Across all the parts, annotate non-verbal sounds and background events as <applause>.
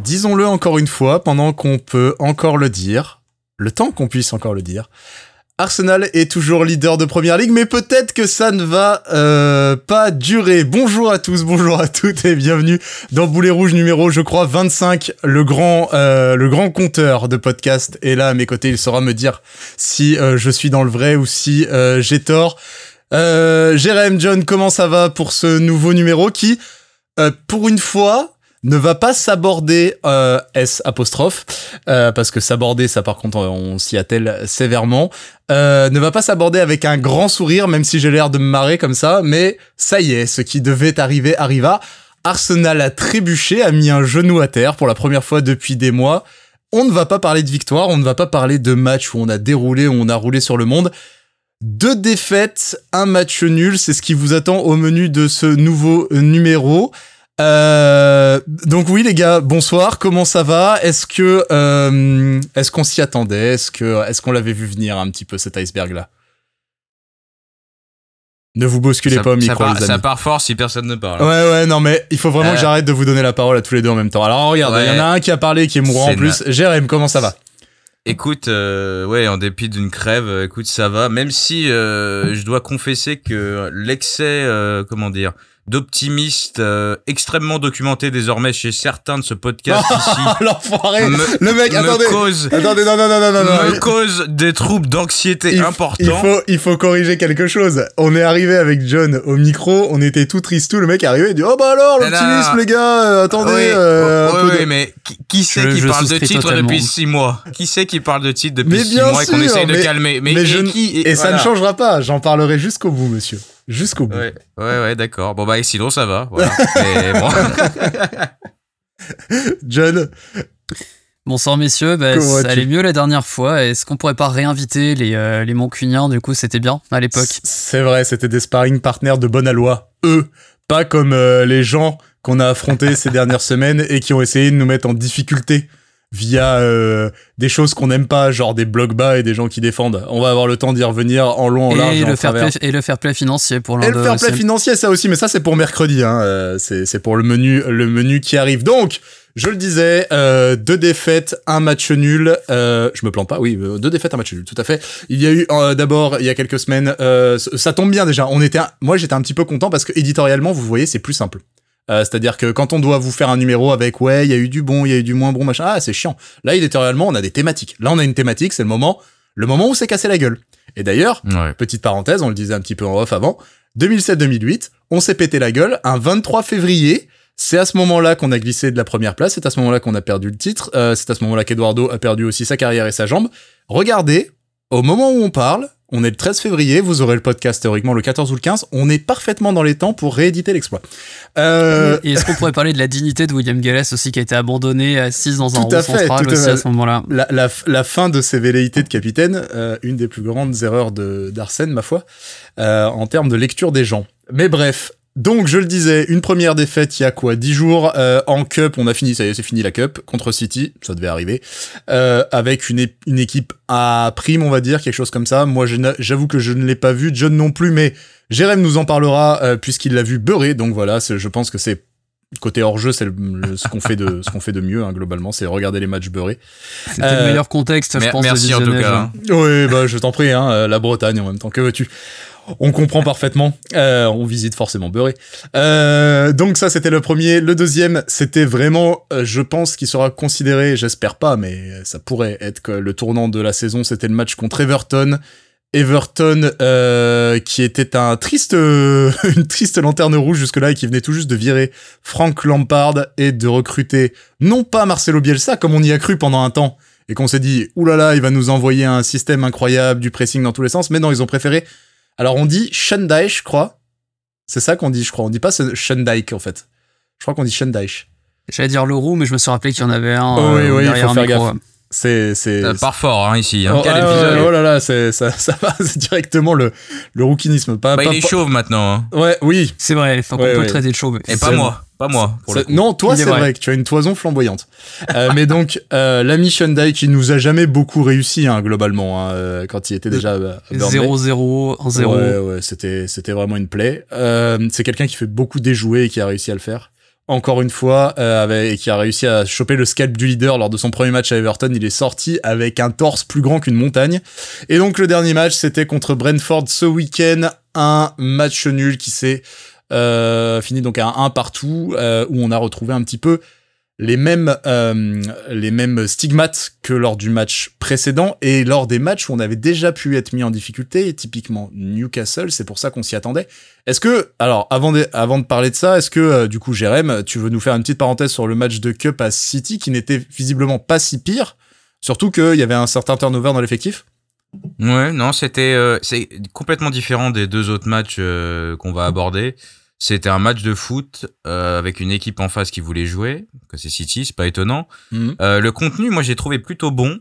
disons-le encore une fois, pendant qu'on peut encore le dire, le temps qu'on puisse encore le dire, Arsenal est toujours leader de Première Ligue, mais peut-être que ça ne va euh, pas durer. Bonjour à tous, bonjour à toutes et bienvenue dans Boulet Rouge numéro, je crois, 25, le grand, euh, le grand compteur de podcast est là à mes côtés. Il saura me dire si euh, je suis dans le vrai ou si j'ai tort. Euh, Jérém, John, comment ça va pour ce nouveau numéro qui, pour une fois, ne va pas s'aborder euh, S apostrophe euh, parce que s'aborder ça par contre on s'y attelle sévèrement euh, ne va pas s'aborder avec un grand sourire même si j'ai l'air de me marrer comme ça mais ça y est ce qui devait arriver arriva. Arsenal a trébuché a mis un genou à terre pour la première fois depuis des mois. On ne va pas parler de victoire on ne va pas parler de match où on a déroulé où on a roulé sur le monde. Deux défaites, un match nul, c'est ce qui vous attend au menu de ce nouveau numéro. Euh, donc oui les gars, bonsoir. Comment ça va? Est-ce que euh, est-ce qu'on s'y attendait? Est-ce que est-ce qu'on l'avait vu venir un petit peu cet iceberg là Ne vous bousculez ça, pas au micro ça part, les amis. ça part fort si personne ne parle. Ouais ouais non mais il faut vraiment Euh. que j'arrête de vous donner la parole à tous les deux en même temps. Alors regarde, il y en a un qui a parlé qui est mourant en plus. Jérém, comment ça va? Écoute, euh, ouais, en dépit d'une crève, euh, écoute, ça va. Même si euh, je dois confesser que l'excès, euh, comment dire, d'optimiste euh, extrêmement documenté désormais chez certains de ce podcast <laughs> ici L'enfoiré me, Le mec, me attendez cause, Attendez, non, non, non, non, non, non. me cause des troubles d'anxiété importants. Il faut, il faut corriger quelque chose. On est arrivé avec John au micro, on était tout triste, tout. Le mec est arrivé, il dit Oh bah alors, l'optimisme, les gars, euh, attendez. Oui, euh, un ouais, peu de- ouais, mais qui, qui c'est qui parle de titre totalement. depuis six mois? Qui c'est qui parle de titre depuis Mais six bien mois et qu'on essaye de calmer? Mais, mais et je qui Et ça ne changera pas, j'en parlerai jusqu'au bout, monsieur. Jusqu'au bout. Ouais, ouais, ouais, d'accord. Bon, bah, et sinon, ça va. Voilà. <laughs> Bon. John, Bonsoir messieurs, bah, ça allait mieux la dernière fois. Est-ce qu'on pourrait pas réinviter les, euh, les Moncuniens Du coup, c'était bien à l'époque. c'est vrai, c'était des sparring partners de bonne aloi. Eux, pas comme euh, les gens qu'on a affrontés ces <laughs> dernières semaines et qui ont essayé de nous mettre en difficulté via euh, des choses qu'on n'aime pas, genre des blocs bas et des gens qui défendent. On va avoir le temps d'y revenir en long, en large Et le, fair play, et le fair play financier pour l'un Et le fair play financier, ça aussi, mais ça c'est pour mercredi, hein. euh, c'est c'est pour le menu, le menu qui arrive. Donc, je le disais, euh, deux défaites, un match nul. Euh, je me plante pas, oui, euh, deux défaites, un match nul, tout à fait. Il y a eu euh, d'abord, il y a quelques semaines, euh, ça tombe bien déjà. On était, un- moi j'étais un petit peu content parce que éditorialement, vous voyez, c'est plus simple. Euh, C'est-à-dire que quand on doit vous faire un numéro avec ouais, il y a eu du bon, il y a eu du moins bon, machin, ah c'est chiant. Là, éditorialement, on a des thématiques. Là, on a une thématique, c'est le moment, le moment où c'est cassé la gueule. Et d'ailleurs, Ouais. Petite parenthèse, on le disait un petit peu en off avant. 2007-2008, on s'est pété la gueule un 23 février. C'est à ce moment-là qu'on a glissé de la première place. C'est à ce moment-là qu'on a perdu le titre. Euh, c'est à ce moment-là qu'Eduardo a perdu aussi sa carrière et sa jambe. Regardez, au moment où on parle, on est le 13 février. Vous aurez le podcast théoriquement le 14 ou le 15. On est parfaitement dans les temps pour rééditer l'exploit. Euh, Et est-ce qu'on pourrait parler de la dignité de William Galles aussi qui a été abandonné assise dans un à rond central tout à aussi fait. à ce moment-là? La, la, la fin de ses velléités de capitaine, euh, une des plus grandes erreurs de d'Arsène, ma foi, euh, en termes de lecture des gens. Mais bref, donc je le disais, une première défaite il y a quoi Dix jours euh, en Cup, on a fini, ça y est, c'est fini la Cup, contre City, ça devait arriver, euh, avec une, une équipe à prime, on va dire, quelque chose comme ça. Moi, j'avoue que je ne l'ai pas vu, John non plus, mais Jérém nous en parlera, euh, puisqu'il l'a vu beurrer, donc voilà, je pense que c'est... Côté hors-jeu, c'est ce qu'on fait de ce qu'on fait de mieux hein, globalement, c'est regarder les matchs beurrés. C'était Euh, le meilleur contexte, je pense, de merci en tout visionnage. cas. hein. Oui, bah je t'en prie, hein, euh, la Bretagne en même temps, que veux-tu? On comprend parfaitement, euh, on visite forcément Beurré. Euh, donc ça c'était le premier. Le deuxième, c'était vraiment, euh, je pense qu'il sera considéré, j'espère pas, mais ça pourrait être que le tournant de la saison, c'était le match contre Everton. Everton qui était un triste <laughs> une triste lanterne rouge jusque-là et qui venait tout juste de virer Frank Lampard et de recruter non pas Marcelo Bielsa comme on y a cru pendant un temps et qu'on s'est dit oulala il va nous envoyer un système incroyable du pressing dans tous les sens mais non ils ont préféré alors on dit Shendai je crois c'est ça qu'on dit je crois on dit pas Shendijk en fait je crois qu'on dit Shendai J'allais dire Leroux, mais je me suis rappelé qu'il y en avait un Oh oui, euh, oui, il derrière faut un faire micro. gaffe. C'est c'est Ça part fort, hein, ici. Hein. Oh, Quel ah, épisode. oh là là, c'est, ça, <laughs> ça va, c'est directement le, le rouquinisme. Pas, Bah, pas- il est pas- chauve maintenant. Hein. Ouais, oui. C'est vrai, faut qu'on Ouais, peut traiter de chauve. Et pas moi. Pas moi. Pour le Ça- coup. non, toi, c'est vrai. vrai. que tu as une toison flamboyante. Euh, <laughs> mais donc, euh, l'ami Shundai qui nous a jamais beaucoup réussi, hein, globalement, hein, euh, quand il était déjà à Burnley. 0-0, 1-0. Ouais, ouais, c'était, c'était vraiment une plaie. Euh, c'est quelqu'un qui fait beaucoup déjouer et qui a réussi à le faire. Encore une fois, euh, avec, qui a réussi à choper le scalp du leader lors de son premier match à Everton. Il est sorti avec un torse plus grand qu'une montagne. Et donc le dernier match, c'était contre Brentford ce week-end, un match nul qui s'est euh, fini donc à un partout, euh, où on a retrouvé un petit peu les mêmes euh, les mêmes stigmates que lors du match précédent et lors des matchs où on avait déjà pu être mis en difficulté, typiquement Newcastle, c'est pour ça qu'on s'y attendait. Est-ce que alors avant de, avant de parler de ça, est-ce que euh, du coup Jérém, tu veux nous faire une petite parenthèse sur le match de Cup à City qui n'était visiblement pas si pire, surtout qu'il y avait un certain turnover dans l'effectif? Ouais, non, c'était euh, c'est complètement différent des deux autres matchs qu'on va aborder. C'était un match de foot euh, avec une équipe en face qui voulait jouer, que c'est City, c'est pas étonnant. Mhm. Euh, le contenu, moi, j'ai trouvé plutôt bon.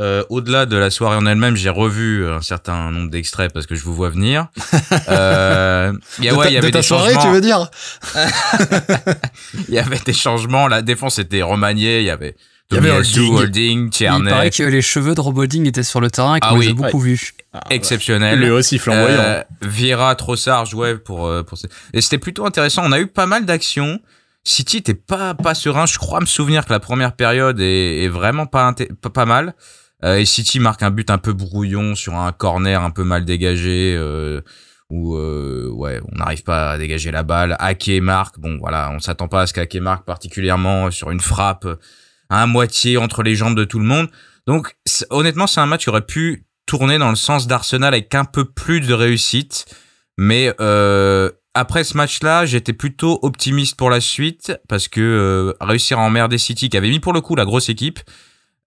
Euh, Au-delà de la soirée en elle-même, j'ai revu un certain nombre d'extraits parce que je vous vois venir. <laughs> Euh, il y a- De ouais, ta- il y de avait ta des soirée, changements. tu veux dire <laughs> <laughs> Il y avait des changements. La défense était remaniée. Il y avait Il y avait Tomiyasu, Holding. Holding, Il paraît que les cheveux de Robolding étaient sur le terrain et qu'on Ah les oui, a beaucoup vus. exceptionnel. Lui aussi flamboyant. Euh, Vieira, Trossard jouait pour euh, pour ces- et c'était plutôt intéressant. On a eu pas mal d'actions. City était pas pas serein. Je crois me souvenir que la première période est, est vraiment pas, pas pas mal. Euh, et City marque un but un peu brouillon sur un corner un peu mal dégagé euh, où euh, ouais on n'arrive pas à dégager la balle. Ake marque. Bon voilà, on s'attend pas à ce qu'Ake marque particulièrement sur une frappe à moitié entre les jambes de tout le monde. Donc honnêtement c'est un match qui aurait pu tourner dans le sens d'Arsenal avec un peu plus de réussite. Mais euh, après ce match-là, j'étais plutôt optimiste pour la suite parce que euh, réussir à emmerder City, qui avait mis pour le coup la grosse équipe,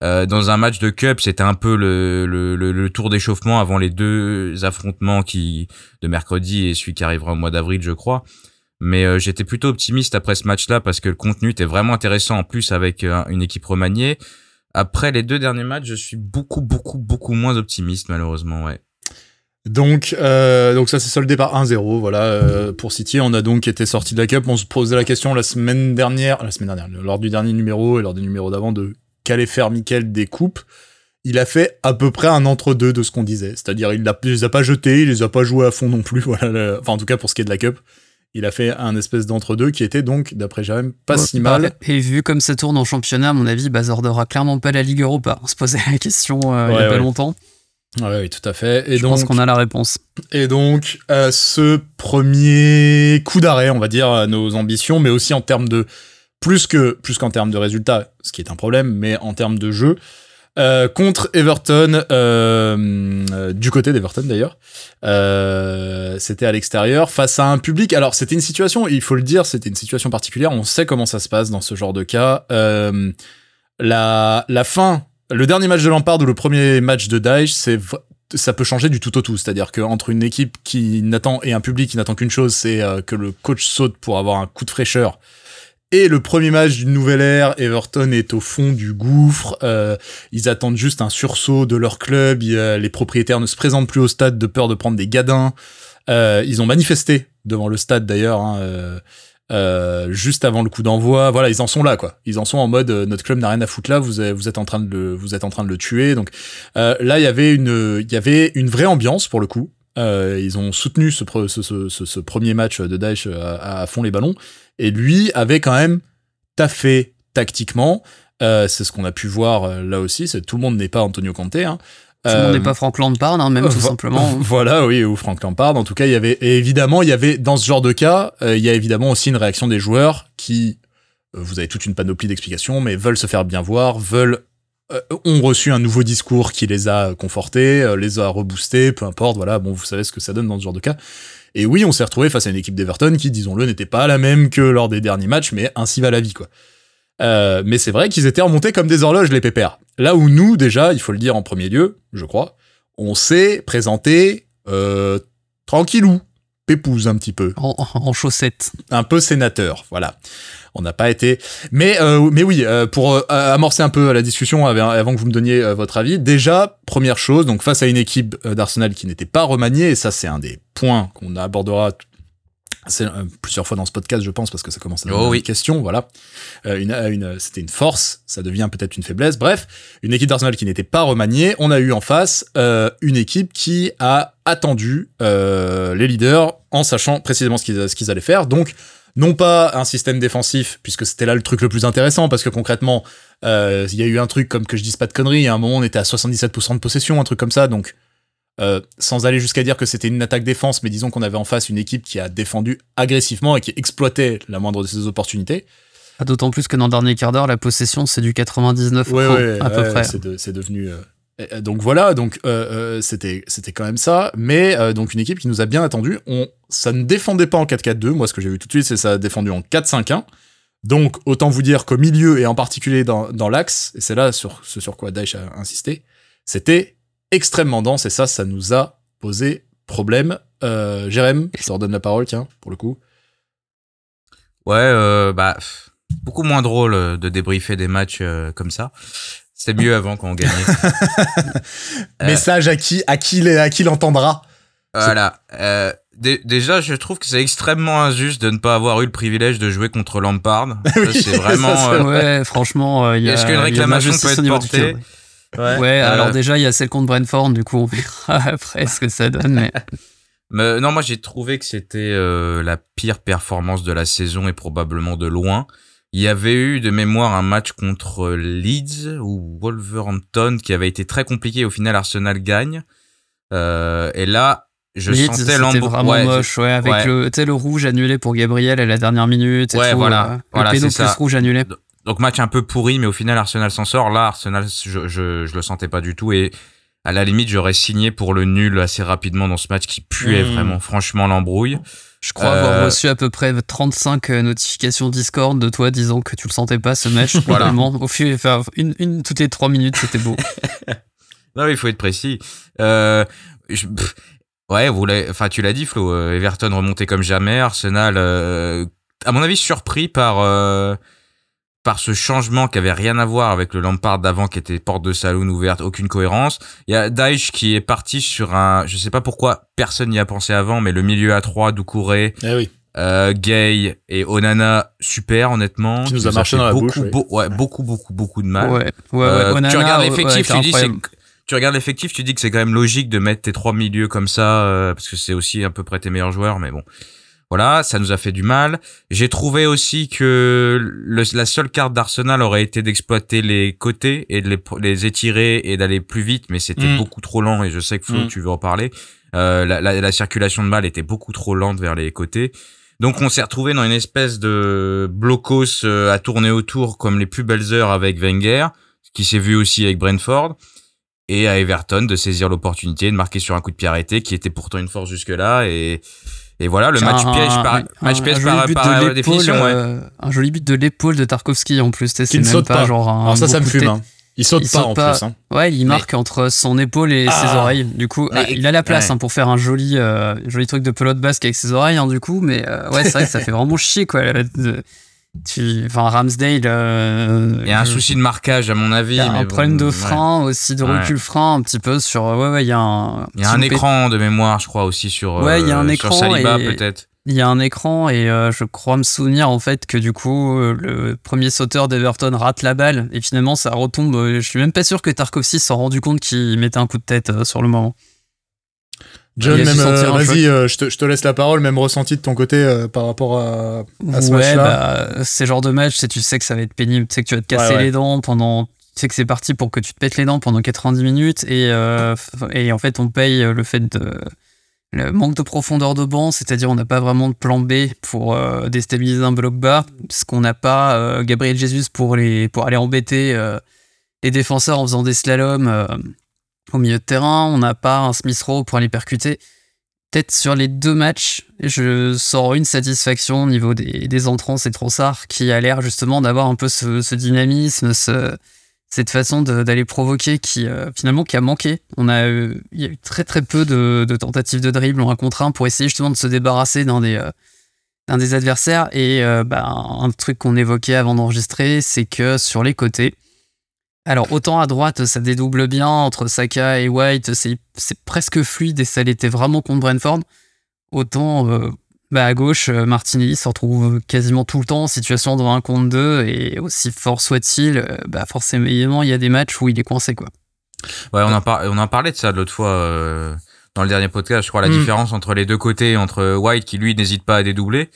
euh, dans un match de cup, c'était un peu le, le tour d'échauffement avant les deux affrontements qui de mercredi et celui qui arrivera au mois d'avril, je crois. Mais euh, j'étais plutôt optimiste après ce match-là parce que le contenu était vraiment intéressant en plus avec euh, une équipe remaniée. Après les deux derniers matchs, je suis beaucoup, beaucoup, beaucoup moins optimiste malheureusement. Ouais. Donc, euh, donc ça s'est soldé par 1-0, voilà, pour City. On a donc été sorti de la Cup. On se posait la question la semaine dernière, la semaine dernière, lors du dernier numéro et lors des numéros d'avant de qu'allait faire Mikel des coupes. Il a fait à peu près un entre-deux de ce qu'on disait. C'est-à-dire, il, il les a pas jetés, il les a pas joués à fond non plus, <laughs> Enfin, en tout cas, pour ce qui est de la Cup. Il a fait un espèce d'entre-deux qui était donc, d'après Jérém, pas si mal. Et vu comme ça tourne en championnat, à mon avis, ça ordonnera clairement pas la Ligue Europa. On se posait la question euh, il y Ouais, a pas longtemps. Ouais, oui, tout à fait. Et Je donc, pense qu'on a la réponse. Et donc, euh, ce premier coup d'arrêt, on va dire, à nos ambitions, mais aussi en termes de plus que plus qu'en termes de résultats, ce qui est un problème, mais en termes de jeu. Euh, contre Everton, euh, euh, du côté d'Everton d'ailleurs, c'était à l'extérieur face à un public. Alors c'était une situation, il faut le dire, c'était une situation particulière. On sait comment ça se passe dans ce genre de cas. La fin, le dernier match de Lampard ou le premier match de Daesh, c'est ça peut changer du tout au tout. C'est-à-dire qu'entre une équipe qui n'attend et un public qui n'attend qu'une chose, c'est que le coach saute pour avoir un coup de fraîcheur. Et le premier match d'une nouvelle ère, Everton est au fond du gouffre. euh, ils attendent juste un sursaut de leur club. les propriétaires ne se présentent plus au stade de peur de prendre des gadins. Euh, ils ont manifesté devant le stade d'ailleurs. hein, euh, juste avant le coup d'envoi, voilà, ils en sont là, quoi. Ils en sont en mode notre club n'a rien à foutre là, vous, êtes- en train de le, vous êtes en train de le tuer. Donc là, il y avait une, il y avait une vraie ambiance pour le coup. Ils ont soutenu ce, pre- ce, ce, ce- ce premier match de Daesh à fond les ballons. Et lui avait quand même taffé tactiquement. Euh, c'est ce qu'on a pu voir euh, là aussi. C'est tout le monde n'est pas Antonio Conte. Hein. Tout le monde Euh, n'est pas Frank Lampard, hein, même <laughs> tout simplement. <laughs> Voilà, oui, ou Frank Lampard. En tout cas, il y avait et évidemment, il y avait dans ce genre de cas, euh, il y a évidemment aussi une réaction des joueurs qui, euh, vous avez toute une panoplie d'explications, mais veulent se faire bien voir, veulent euh, ont reçu un nouveau discours qui les a confortés, euh, les a reboostés, peu importe. Voilà, bon, vous savez ce que ça donne dans ce genre de cas. Et oui, on s'est retrouvé face à une équipe d'Everton qui, disons-le, n'était pas la même que lors des derniers matchs, mais ainsi va la vie, quoi. Euh, mais c'est vrai qu'ils étaient remontés comme des horloges, les pépères. Là où nous, déjà, il faut le dire en premier lieu, je crois, on s'est présenté euh, tranquillou, pépouze un petit peu, En, en chaussettes. un peu sénateur, voilà. On n'a pas été, mais euh, mais oui, euh, pour euh, amorcer un peu la discussion av- avant que vous me donniez euh, votre avis, déjà première chose, donc face à une équipe d'Arsenal qui n'était pas remaniée, et ça c'est un des points qu'on abordera c'est, euh, plusieurs fois dans ce podcast, je pense, parce que ça commence à devenir Oh oui. une question, voilà. Euh, une, une, c'était une force, ça devient peut-être une faiblesse. Bref, une équipe d'Arsenal qui n'était pas remaniée. On a eu en face euh, une équipe qui a attendu euh, les leaders en sachant précisément ce qu'ils, ce qu'ils allaient faire. Donc, non pas un système défensif, puisque c'était là le truc le plus intéressant, parce que concrètement, euh, il y a eu un truc comme que je dise pas de conneries, à un moment on était à 77% de possession, un truc comme ça, donc euh, sans aller jusqu'à dire que c'était une attaque défense, mais disons qu'on avait en face une équipe qui a défendu agressivement et qui exploitait la moindre de ses opportunités. Ah, d'autant plus que dans le dernier quart d'heure, la possession c'est du 99 Ouais, pro, ouais, à peu près. C'est de- c'est devenu. Euh, donc voilà, donc euh, euh, c'était c'était quand même ça, mais donc une équipe qui nous a bien attendu. On ça ne défendait pas en 4-4-2. Moi, ce que j'ai vu tout de suite, c'est ça a défendu en 4-5-1. Donc autant vous dire qu'au milieu et en particulier dans, dans l'axe, et c'est là sur ce sur quoi Daesh a insisté, c'était extrêmement dense et ça, ça nous a posé problème. Jérém, je te redonne la parole, tiens, pour le coup. Ouais, bah, beaucoup moins drôle de débriefer des matchs comme ça. C'était mieux avant quand on gagnait. Euh. <laughs> Message à qui à qui à qui l'entendra. Voilà. Euh, dé- déjà, je trouve que c'est extrêmement injuste de ne pas avoir eu le privilège de jouer contre Lampard. <laughs> Oui, c'est vraiment. ça, c'est euh, Ouais, franchement, euh, il y a. Est-ce qu'une réclamation peut être portée ouais. Ouais, euh, alors déjà, il y a celle contre Brentford, du coup, on verra <laughs> après ce que ça donne. Mais... Mais non, moi j'ai trouvé que c'était euh, la pire performance de la saison et probablement de loin. Il y avait eu de mémoire un match contre Leeds ou Wolverhampton qui avait été très compliqué. Au final, Arsenal gagne. Euh, et là, je Leeds, sentais vraiment ouais, moche, ouais, avec ouais. le, rouge annulé pour Gabriel à la dernière minute. Et Ouais, tout, voilà, euh, voilà, le péno plus ça. rouge annulé. Donc match un peu pourri, mais au final Arsenal s'en sort. Là, Arsenal, je, je, je le sentais pas du tout et à la limite j'aurais signé pour le nul assez rapidement dans ce match qui puait Mmh. vraiment franchement l'embrouille. Je crois avoir Euh, reçu à peu près 35 euh, notifications Discord de toi disant que tu le sentais pas ce match. <laughs> Voilà. Au fil, enfin, une, une toutes les trois minutes, c'était beau. <laughs> Non, il faut être précis. Euh, je- pff, ouais, vous enfin tu l'as dit Flo, euh, Everton remontait comme jamais, Arsenal, euh, à mon avis surpris par euh, par ce changement qui avait rien à voir avec le Lampard d'avant qui était porte de saloon ouverte, aucune cohérence. Il y a Daesh qui est parti sur un, je sais pas pourquoi personne n'y a pensé avant, mais le milieu à 3 Doucouré, Eh oui. euh, Gay et Onana, super honnêtement. Qui nous a marché dans la beaucoup, bouche, oui. beau- ouais, beaucoup, beaucoup, beaucoup de mal. Ouais, ouais, ouais. Euh, Onana, tu regardes l'effectif, ouais, tu dis c'est tu regardes l'effectif, tu dis que c'est quand même logique de mettre tes trois milieux comme ça euh, parce que c'est aussi à peu près tes meilleurs joueurs mais bon. Voilà, ça nous a fait du mal. J'ai trouvé aussi que le- la seule carte d'Arsenal aurait été d'exploiter les côtés et de les, les étirer et d'aller plus vite, mais c'était Mm. beaucoup trop lent et je sais que Flo, Mm. tu veux en parler. Euh, la, la- la circulation de balles était beaucoup trop lente vers les côtés. Donc on s'est retrouvé dans une espèce de blocos euh, à tourner autour comme les plus belles heures avec Wenger, ce qui s'est vu aussi avec Brentford, et à Everton de saisir l'opportunité de marquer sur un coup de pied arrêté qui était pourtant une force jusque-là. Et, et voilà, le match piège par, un- match un- piège un par, joli but par de l'épaule, définition. Ouais. euh, un joli but de l'épaule de Tarkovsky en plus. C'est même saute pas, pas. genre un Alors ça, ça me fume. hein. Il saute Il pas saute en pas. plus. Hein. Ouais, il marque entre son épaule et Ah. ses oreilles. Du coup, Mais- ah, il a la place ouais. hein, pour faire un joli, euh, joli truc de pelote basque avec ses oreilles, hein, du coup. Mais euh, ouais, c'est vrai que ça fait vraiment chier, quoi. De- tu, enfin, Ramsdale. euh, Il y a un souci de marquage à mon avis. Il y a mais un bon, problème de ouais. frein aussi, de Ouais. recul frein un petit peu sur. Ouais, ouais, il y a un. Il y a un écran de mémoire, je crois aussi sur. Ouais, il y a un euh, écran Saliba et- peut-être. Il y a un écran et euh, je crois me souvenir en fait que du coup euh, le premier sauteur d'Everton rate la balle et finalement ça retombe. euh, Je suis même pas sûr que Tarkovsky s'en rendu compte qu'il mettait un coup de tête euh, sur le moment. John, même, euh, vas-y, euh, je, te, je te laisse la parole, même ressenti de ton côté euh, par rapport à, à ce ouais, match-là. bah, ces genres de matchs, c'est- tu sais que ça va être pénible, tu sais que tu vas te casser Ouais, ouais. les dents pendant. Tu sais que c'est parti pour que tu te pètes les dents pendant 90 minutes et, euh, et en fait on paye le fait de. Le manque de profondeur de banc, c'est-à-dire on n'a pas vraiment de plan B pour déstabiliser un bloc bas, parce qu'on n'a pas Gabriel Jesus pour, les, pour aller embêter les défenseurs en faisant des slaloms au milieu de terrain, on n'a pas un Smith Rowe pour aller percuter. Peut-être sur les deux matchs, je sors une satisfaction au niveau des, entrants, c'est Trossard qui a l'air justement d'avoir un peu ce, ce dynamisme, ce- cette façon d'aller provoquer qui euh, finalement qui a manqué. On a eu, il y a eu très très peu de, tentatives de dribble en un contre un pour essayer justement de se débarrasser d'un des, euh, adversaires. Et euh, bah, un truc qu'on évoquait avant d'enregistrer, c'est que sur les côtés, alors autant à droite ça dédouble bien entre Saka et White, c'est presque fluide et ça l'était vraiment contre Brentford. Autant euh, bah, à gauche, euh, Martinelli se retrouve quasiment tout le temps en situation de 1 contre 2 et aussi fort soit-il, euh, bah forcément il y a des matchs où il est coincé quoi. Ouais, on en, par- on en parlait de ça l'autre fois euh, dans le dernier podcast. Je crois la Mm. différence entre les deux côtés, entre White qui lui n'hésite pas à dédoubler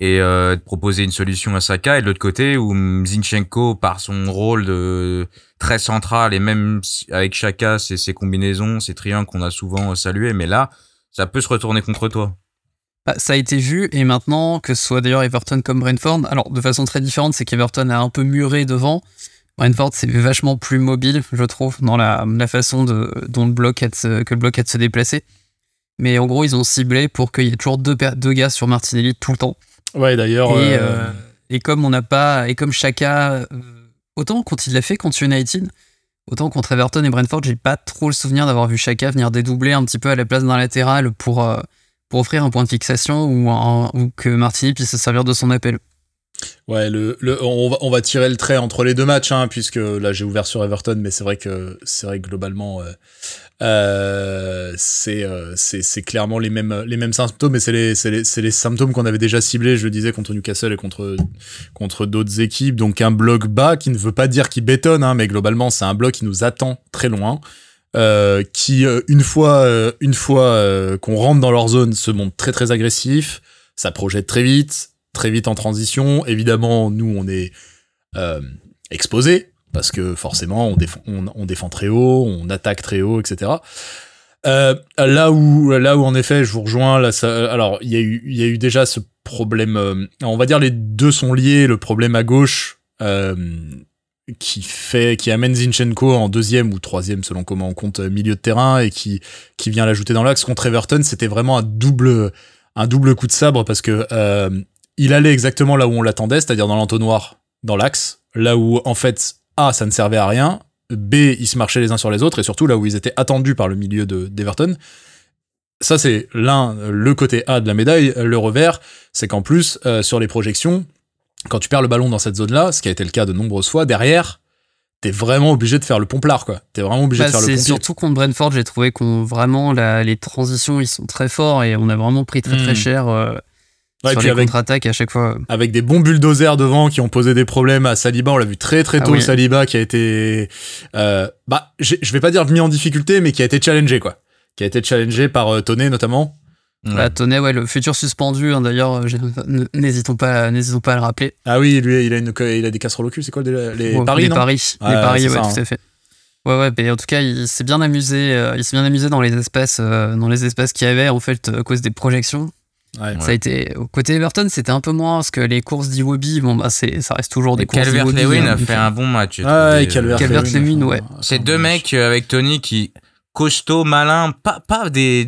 et euh, de proposer une solution à Saka. Et de l'autre côté, où Zinchenko, par son rôle de très central et même avec Chaka, ses, ses combinaisons, ses triangles qu'on a souvent salués, mais là, ça peut se retourner contre toi. Bah, ça a été vu, et maintenant, que ce soit d'ailleurs Everton comme Brentford, alors de façon très différente, c'est qu'Everton a un peu muré devant. Brentford, c'est vachement plus mobile, je trouve, dans la, façon dont le bloc a que le se déplacer. Mais en gros, ils ont ciblé pour qu'il y ait toujours deux, deux gars sur Martinelli tout le temps. Ouais, d'ailleurs. Et, euh, euh, et comme on n'a pas, et comme Chaka, euh, autant quand il l'a fait contre United, autant contre Everton et Brentford, j'ai pas trop le souvenir d'avoir vu Chaka venir dédoubler un petit peu à la place d'un latéral pour, euh, pour offrir un point de fixation ou, un- ou que Martinelli puisse se servir de son appel. Ouais, le, le, on, va, on va tirer le trait entre les deux matchs, hein, puisque là j'ai ouvert sur Everton, mais c'est vrai que c'est vrai que globalement euh, euh, c'est euh, c'est c'est clairement les mêmes les mêmes symptômes, et c'est les les, les symptômes qu'on avait déjà ciblés, je le disais contre Newcastle et contre contre d'autres équipes. Donc un bloc bas qui ne veut pas dire qu'il bétonne, hein, mais globalement c'est un bloc qui nous attend très loin. Qui une fois une fois qu'on rentre dans leur zone se montre très très agressif, ça projette très vite, très vite en transition. Évidemment, nous, on est euh, exposés parce que forcément, on défend, très haut, on attaque très haut, etc. Euh, là où, là où en effet, je vous rejoins. Alors, il y a eu, il y a eu déjà ce problème. euh, on va dire les deux sont liés. Le problème à gauche. Euh, qui fait qui amène Zinchenko en deuxième ou troisième selon comment on compte milieu de terrain et qui qui vient l'ajouter dans l'axe contre Everton c'était vraiment un double un double coup de sabre parce que il allait exactement là où on l'attendait, c'est-à-dire dans l'entonnoir, dans l'axe, là où en fait A ça ne servait à rien, B ils se marchaient les uns sur les autres et surtout là où ils étaient attendus par le milieu de d'Everton. Ça c'est l'un le côté A de la médaille, le revers c'est qu'en plus euh, sur les projections, quand tu perds le ballon dans cette zone-là, ce qui a été le cas de nombreuses fois, derrière t'es vraiment obligé de faire le pomplard quoi. T'es vraiment obligé Bah, de faire le c'est pompier. surtout contre Brentford, j'ai trouvé qu'on vraiment la- les transitions ils sont très forts et on a vraiment pris très très Mm. cher euh, Ouais, sur puis les avec contre-attaques à chaque fois. avec des bons bulldozers devant qui ont posé des problèmes à Saliba. On l'a vu très très Ah tôt, oui. Saliba qui a été, euh, bah, je vais pas dire mis en difficulté, mais qui a été challengé quoi, qui a été challengé par euh, Toné notamment. Ouais. Bah, Tonnet, ouais, le futur suspendu, hein, d'ailleurs, euh, n'hésitons pas, n'hésitons pas à le rappeler. Ah oui, lui, il a une, il a des casseroles au cul. C'est quoi déjà les Ouais, paris les non? paris, Ouais, les paris, c'est ouais, ça, tout hein. à fait. Ouais, ouais, mais en tout cas, il s'est bien amusé, euh, il s'est bien amusé dans les espaces, euh, dans les espaces qu'il y avait, en fait, à cause des projections. Ouais. Ça a été, au côté Everton, c'était un peu moins, parce que les courses d'Iwobi, bon, bah, c'est, ça reste toujours des courses Calvert. Lewin hein, a donc, fait un bon match. Ah, Calvert, euh, Calvert-Lewin, enfin, ouais. C'est deux mecs euh, avec Tony qui costaud, malin, pas pas des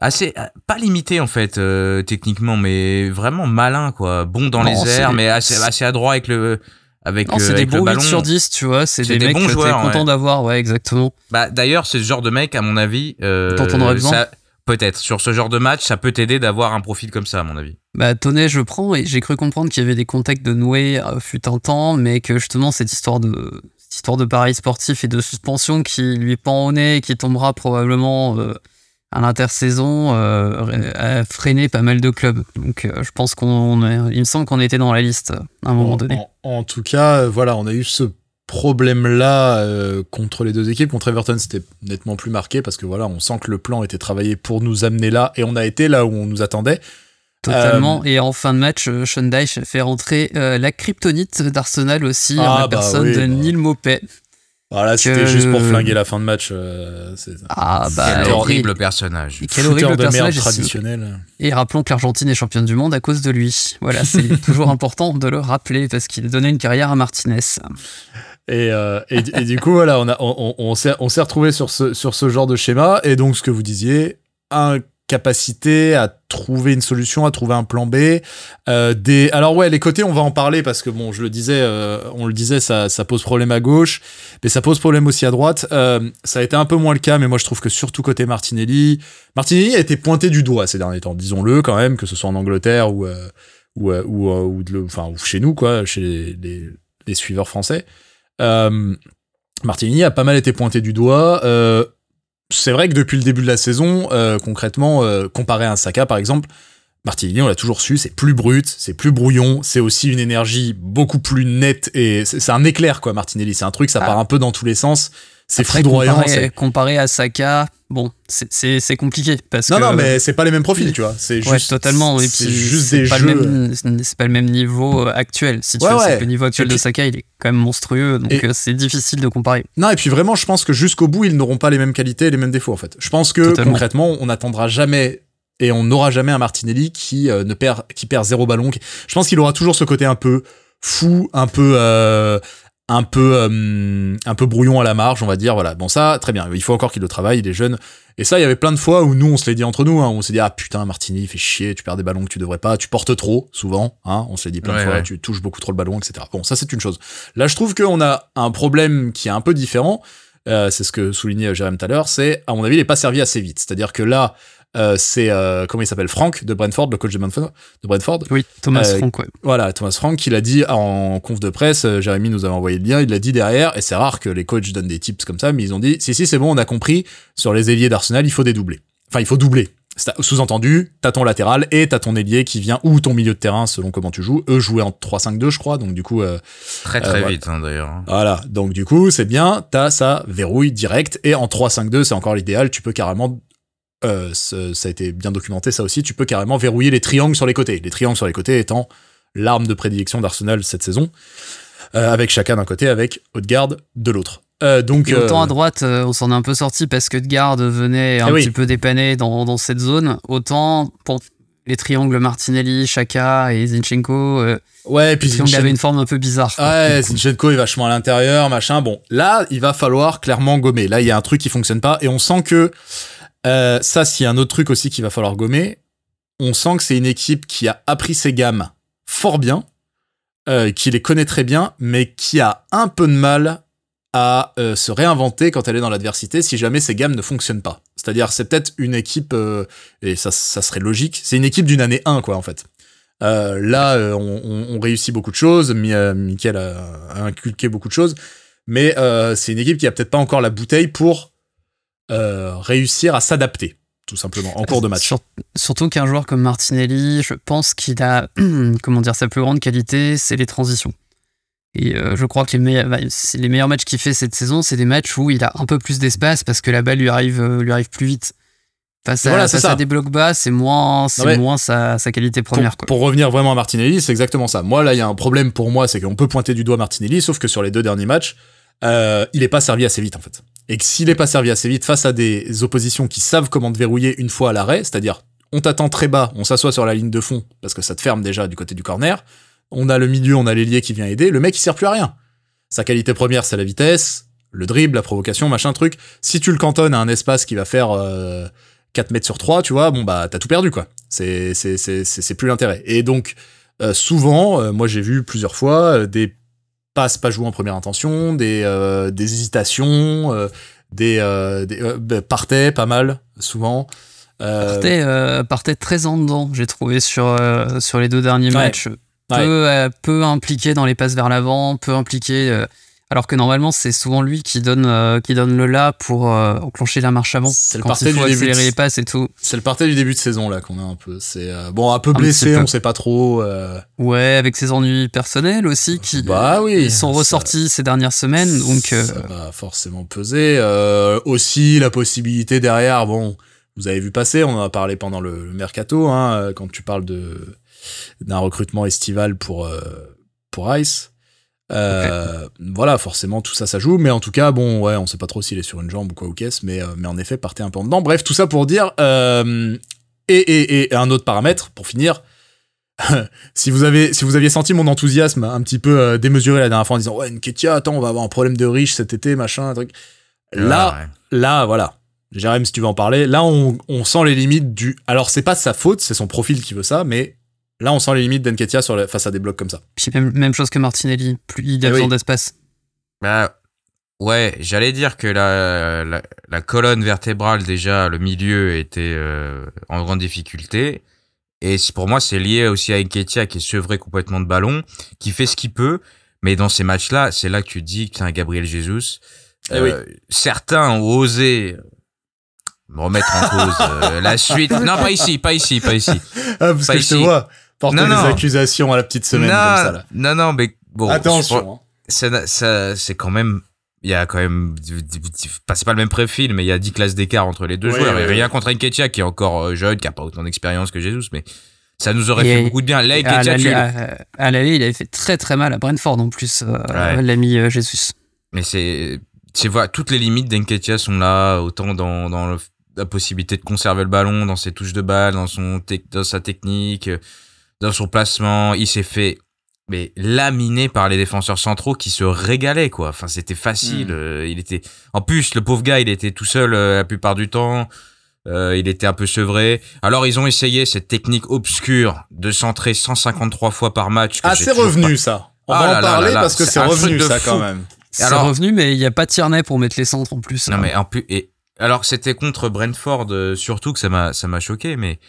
assez pas limité en fait euh, techniquement, mais vraiment malin quoi, bon dans Non, les airs, mais assez assez adroit avec le avec, Non, euh, c'est des bons 8 ballon. sur 10, tu vois, c'est C'est des, des mecs bons que t'es joueurs, content ouais. d'avoir, ouais, exactement. Bah d'ailleurs, c'est ce genre de mec à mon avis. Euh, Dont on aurait besoin. ça- Peut-être sur ce genre de match, ça peut t'aider d'avoir un profil comme ça à mon avis. Bah, Tonnet, je prends, et j'ai cru comprendre qu'il y avait des contacts de nouer euh, fut un temps, mais que justement, cette histoire de, cette histoire de paris sportif et de suspension qui lui pend au nez et qui tombera probablement euh, à l'intersaison euh, a freiné pas mal de clubs. Donc, euh, je pense qu'on est- il me semble qu'on était dans la liste à un moment En, donné. en- en tout cas, euh, voilà, on a eu ce problème-là euh, contre les deux équipes. Contre Everton, c'était nettement plus marqué parce que voilà, on sent que le plan était travaillé pour nous amener là et on a été là où on nous attendait. Totalement. Et en fin de match, euh, Sean Dyche fait rentrer euh, la kryptonite d'Arsenal aussi, Ah, en la bah personne oui, de bah. Neil Maupay. Voilà, c'était Que- juste pour flinguer la fin de match. euh, c'est Ah, bah, Quel et- horrible personnage. et Quel horrible de personnage. traditionnel. Et rappelons que l'Argentine est championne du monde à cause de lui. Voilà, c'est <laughs> toujours important de le rappeler parce qu'il a donné une carrière à Martinez. Et, euh, et, et du coup, voilà, on, on, on, s'est, on s'est retrouvé sur ce, sur ce genre de schéma. Et donc, ce que vous disiez, incapacité à trouver une solution, à trouver un plan B. Euh, des... Alors ouais, les côtés, on va en parler parce que bon, je le disais, euh, on le disait, ça, ça pose problème à gauche, mais ça pose problème aussi à droite. Ça a été un peu moins le cas, mais moi je trouve que surtout côté Martinelli, Martinelli a été pointé du doigt ces derniers temps, disons-le quand même, que ce soit en Angleterre ou ou ou, chez nous quoi, chez les, les suiveurs français. Euh, Martinelli a pas mal été pointé du doigt. Euh, c'est vrai que depuis le début de la saison, euh, concrètement, euh, comparé à un Saka par exemple, Martinelli, on l'a toujours su, c'est plus brut, c'est plus brouillon, c'est aussi une énergie beaucoup plus nette et c'est c'est un éclair quoi. Martinelli, c'est un truc, ça Ah. part un peu dans tous les sens. C'est foudroyant. comparé, comparé à Saka, bon, c'est- compliqué parce Non, que non, mais c'est pas les mêmes profils, tu vois. C'est ouais, juste. totalement. Et c'est puis juste des pas jeux. le même, c'est pas le même niveau euh, actuel. Si tu Ouais, veux, ouais. le niveau actuel de Saka, il est quand même monstrueux, donc euh, c'est difficile de comparer. Non, et puis vraiment, je pense que jusqu'au bout, ils n'auront pas les mêmes qualités et les mêmes défauts, en fait. Je pense que Totalement. concrètement, on n'attendra jamais et on n'aura jamais un Martinelli qui euh, ne perd, qui perd zéro ballon. Je pense qu'il aura toujours ce côté un peu fou, un peu, euh, un peu, euh, un peu brouillon à la marge, on va dire. Voilà. Bon, ça, très bien. Il faut encore qu'il le travaille. Il est jeune. Et ça, il y avait plein de fois où nous, on se l'est dit entre nous. hein. on s'est dit, ah putain, Martinelli, il fait chier. Tu perds des ballons que tu devrais pas. Tu portes trop, souvent. Hein. On se l'est dit plein de fois. ouais. Tu touches beaucoup trop le ballon, etc. Bon, ça, c'est une chose. Là, je trouve qu'on a un problème qui est un peu différent. Euh, c'est ce que soulignait Jérém tout à l'heure. C'est, à mon avis, il n'est pas servi assez vite. C'est-à-dire que là, euh, c'est, euh, comment il s'appelle? Franck de Brentford, le coach de Brentford. De Brentford. Oui, Thomas Euh, Franck, ouais. Voilà, Thomas Frank, qui l'a dit en conf de presse, euh, Jérémy nous avait envoyé le lien, il l'a dit derrière, et c'est rare que les coachs donnent des tips comme ça, mais ils ont dit, si, si, c'est bon, on a compris, sur les ailiers d'Arsenal, il faut des doublés. Enfin, il faut doubler. C'est- Sous-entendu, t'as ton latéral et t'as ton ailier qui vient, ou ton milieu de terrain, selon comment tu joues. Eux jouaient en 3-5-2, je crois, donc du coup, euh, Très très Euh, voilà. vite hein, d'ailleurs. voilà, donc du coup, c'est bien, t'as ça verrouille direct, et en 3-5-2, c'est encore l'idéal, tu peux carrément, euh, ça a été bien documenté ça aussi, tu peux carrément verrouiller les triangles sur les côtés. Les triangles sur les côtés étant l'arme de prédilection d'Arsenal cette saison, euh, avec chacun d'un côté, avec Odegaard de l'autre. Euh, donc, Et autant à droite, on s'en est un peu sorti parce que Edgard venait un Eh oui. petit peu dépanner dans, dans cette zone. Autant pour les triangles Martinelli, Chaka et Zinchenko, ouais, et puis Zinchenko- avaient une forme un peu bizarre. quoi. Ouais, Zinchenko est vachement à l'intérieur, machin. Bon, là, il va falloir clairement gommer. Là, il y a un truc qui fonctionne pas, et on sent que euh, ça, s'il y a un autre truc aussi qu'il va falloir gommer, on sent que c'est une équipe qui a appris ses gammes fort bien, euh, qui les connaît très bien, mais qui a un peu de mal à euh, se réinventer quand elle est dans l'adversité si jamais ses gammes ne fonctionnent pas. C'est-à-dire, c'est peut-être une équipe, et ça, serait logique, c'est une équipe d'une année 1, quoi, en fait. Là, on, réussit beaucoup de choses. Mi Mickaël a, a inculqué beaucoup de choses. Mais c'est une équipe qui a peut-être pas encore la bouteille pour euh, réussir à s'adapter, tout simplement, en cours de match. Sur- surtout qu'un joueur comme Martinelli, je pense qu'il a, <clears throat> comment dire, sa plus grande qualité, c'est les transitions. Et euh, je crois que les meilleurs, bah, les meilleurs matchs qu'il fait cette saison, c'est des matchs où il a un peu plus d'espace parce que la balle lui arrive, euh, lui arrive plus vite. Face à, Voilà, c'est face ça. à des blocs bas, c'est moins, c'est moins sa, sa qualité Pour, première. quoi. pour revenir vraiment à Martinelli, c'est exactement ça. Moi, là, il y a un problème pour moi, c'est qu'on peut pointer du doigt Martinelli, sauf que sur les deux derniers matchs, euh, il est pas servi assez vite, en fait. Et que s'il est pas servi assez vite face à des oppositions qui savent comment te verrouiller une fois à l'arrêt, c'est-à-dire, on t'attend très bas, on s'assoit sur la ligne de fond, parce que ça te ferme déjà du côté du corner, on a le milieu, on a l'ailier qui vient aider, le mec, il sert plus à rien. Sa qualité première, c'est la vitesse, le dribble, la provocation, machin truc. Si tu le cantonnes à un espace qui va faire euh, 4 mètres sur 3, tu vois, bon bah t'as tout perdu quoi. C'est plus l'intérêt. Et donc euh, souvent, euh, moi j'ai vu plusieurs fois euh, des passes pas jouées en première intention, des euh, des hésitations, euh, des, euh, des euh, bah, partait pas mal souvent. Euh, Partait, partait très en dedans, j'ai trouvé, sur, sur les deux derniers Ouais. matchs. Peu, Ouais. peu impliqué dans les passes vers l'avant, peu impliqué. Alors que normalement, c'est souvent lui qui donne, euh, qui donne le là pour euh, enclencher la marche avant. C'est le faut du début de- accélérer les passes et tout. c'est le du début de saison là qu'on a un peu. C'est euh, bon un peu Un blessé, peu. on sait pas trop. Ouais, avec ses ennuis personnels aussi, qui Bah oui, sont ça- ressortis ces dernières semaines. Donc, ça va forcément peser. Aussi, la possibilité derrière, bon, vous avez vu passer, on en a parlé pendant le, le mercato, hein, quand tu parles de d'un recrutement estival pour pour Ice. Euh, Voilà, forcément, tout ça, ça joue. Mais en tout cas, bon, ouais, on sait pas trop s'il est sur une jambe ou quoi ou qu'est-ce, mais, euh, mais en effet, partez un peu en dedans. Bref, tout ça pour dire. euh, et, et, et un autre paramètre, pour finir. <laughs> si vous avez si vous aviez senti mon enthousiasme un petit peu euh, démesuré la dernière fois en disant ouais Nketia attends on va avoir un problème de riche cet été machin un truc là ouais. là voilà Jérém si tu veux en parler là on, on sent les limites du alors c'est pas sa faute c'est son profil qui veut ça mais là on sent les limites d'Enketia face à des blocs comme ça puis même, même chose que Martinelli. Plus il a Eh besoin oui. d'espace. Bah, ouais, j'allais dire que la, la, la colonne vertébrale, déjà, le milieu était euh, en grande difficulté. Et pour moi, c'est lié aussi à Enketia qui est sevré complètement de ballon, qui fait ce qu'il peut. Mais dans ces matchs-là, c'est là que tu te dis que un Gabriel Jesus. Eh oui. Certains ont osé me remettre en cause euh, la suite. Non, pas ici, pas ici, pas ici. <laughs> ah, parce Pas que je te ici. vois porter Non, des non. accusations à la petite semaine non, comme ça là non, non, mais bon. attention hein. ça, ça- c'est quand même il y a quand même, pas c'est pas le même profil, mais il y a 10 classes d'écart entre les deux joueurs. et rien contre Nketiah qui est encore euh, jeune, qui a pas autant d'expérience que Jesus, mais ça nous aurait Et- fait beaucoup de bien. Là, tu- l'aller, à- l'aller, il avait fait très très mal à Brentford en plus, euh, Ouais. l'ami euh, Jesus. mais c'est, c'est voilà, toutes les limites d'Nketiah sont là, autant dans, dans le- la possibilité de conserver le ballon, dans ses touches de balle, dans son, dans sa technique, euh, dans son placement. Il s'est fait, mais laminé par les défenseurs centraux qui se régalaient quoi. Enfin, c'était facile. Mm. euh, il était, en plus, le pauvre gars, il était tout seul euh, la plupart du temps. Euh, il était un peu sevré. Alors ils ont essayé cette technique obscure de centrer 153 fois par match. que Ah, c'est revenu ça. On Ah va là en là parler là là, parce que c'est un revenu de ça fou. quand même. C'est alors- revenu, mais il n'y a pas Tierney pour mettre les centres en plus. Non hein. mais en plus et alors c'était contre Brentford euh, surtout que ça m'a ça m'a choqué mais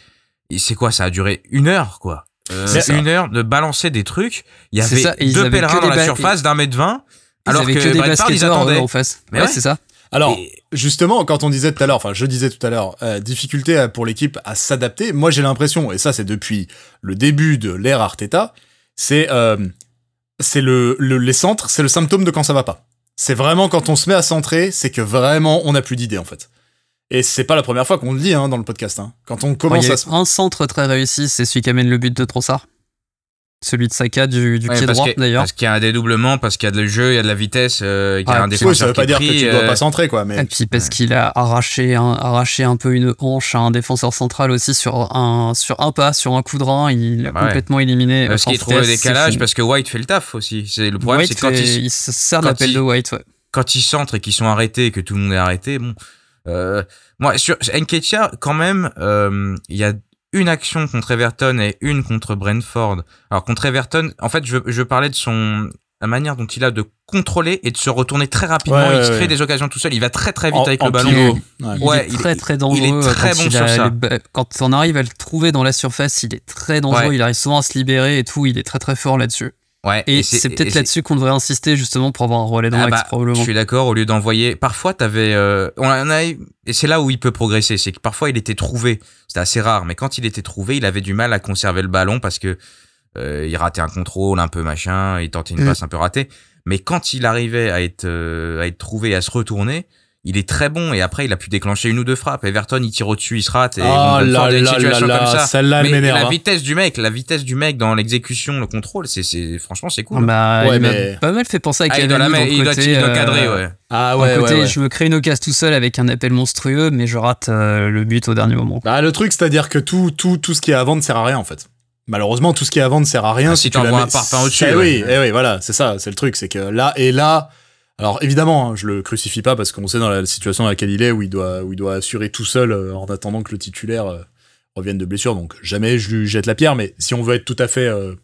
c'est quoi ça a duré une heure quoi? Euh, une heure de balancer des trucs. Il y avait ça, deux pèlerins que dans des la surface d'un mètre vingt. Alors que, que des ils attendaient. en face. Mais ouais, ouais. c'est ça. Alors, Et- justement, quand on disait tout à l'heure, enfin, je disais tout à l'heure, euh, difficulté pour l'équipe à s'adapter. Moi, j'ai l'impression, et ça, c'est depuis le début de l'ère Arteta, c'est euh, c'est le, le- les centres, c'est le symptôme de quand ça va pas. C'est vraiment quand on se met à centrer, c'est que vraiment on n'a plus d'idées en fait. Et c'est pas la première fois qu'on le dit hein, dans le podcast. hein. Quand on il commence y a à se... un centre très réussi, c'est celui qui amène le but de Trossard. Celui de Saka du, du Ouais, pied parce droit d'ailleurs. Parce qu'il y a un dédoublement, parce qu'il y a de jeu, il y a de la vitesse, euh, qu'il y a Ah, un défenseur Oui, ça veut qui pas dire pris, que tu dois euh, pas centrer quoi, mais Et puis parce Ouais. qu'il a arraché un, arraché un peu une hanche à un défenseur central aussi sur un, sur un pas, sur un coup de rein, il a Bah ouais. complètement éliminé. Parce qu'il trouve le décalage, parce que White fait le taf aussi. C'est le problème, c'est que quand il, il se sert de l'appel il- de White, ouais. quand ils centrent et qu'ils sont arrêtés et que tout le monde est arrêté, bon. Euh, moi, sur Nketiah, quand même, euh, il y a une action contre Everton et une contre Brentford. Alors contre Everton, en fait, je, je parlais de son la manière dont il a de contrôler et de se retourner très rapidement. Ouais, il ouais, se crée ouais. des occasions tout seul. Il va très très vite En- avec en le ballon. pivot. Ouais. Il est il très très dangereux. il est très quand bon il sur a ça. Quand on arrive à le trouver dans la surface, il est très dangereux. Ouais. Il arrive souvent à se libérer et tout. Il est très très fort là-dessus. Ouais, Et, c'est peut-être là-dessus qu'on devrait insister justement pour avoir un relais dans Ah l'axe bah, probablement. Je suis d'accord. Au lieu d'envoyer, parfois t'avais, euh, on a, et c'est là où il peut progresser, c'est que parfois il était trouvé. C'était assez rare, mais quand il était trouvé, il avait du mal à conserver le ballon parce que euh, il ratait un contrôle un peu machin, il tentait une Mm. passe un peu ratée. Mais quand il arrivait à être euh, à être trouvé, et à se retourner, il est très bon. Et après, il a pu déclencher une ou deux frappes. Everton, il tire au-dessus, il se rate. Et Oh Brentford, là il une là là situation comme là, ça. celle-là elle Mais m'énerve. la hein. vitesse du mec, la vitesse du mec dans l'exécution, le contrôle, c'est, c'est, franchement, c'est cool. Bah, Ouais, il m'a mais- pas mal fait penser à Ah, il doit la dans il doit, côté, il doit euh, cadrer, ouais. Ah ouais, côté, ouais, ouais. je me crée une occasion tout seul avec un appel monstrueux, mais je rate euh, le but au dernier moment. Bah, le truc, c'est-à-dire que tout, tout, tout ce qui est à vendre ne sert à rien, en fait. Malheureusement, tout ce qui est à vendre ne sert à rien Ah, si, si tu mets- un parpaing au-dessus, Eh oui, eh oui, voilà, c'est ça, c'est le truc, c'est que là, et là, alors évidemment, hein, je le crucifie pas parce qu'on sait dans la situation dans laquelle il est où il doit, où il doit assurer tout seul euh, en attendant que le titulaire euh, revienne de blessure, donc jamais je lui jette la pierre, mais si on veut être tout à fait, euh,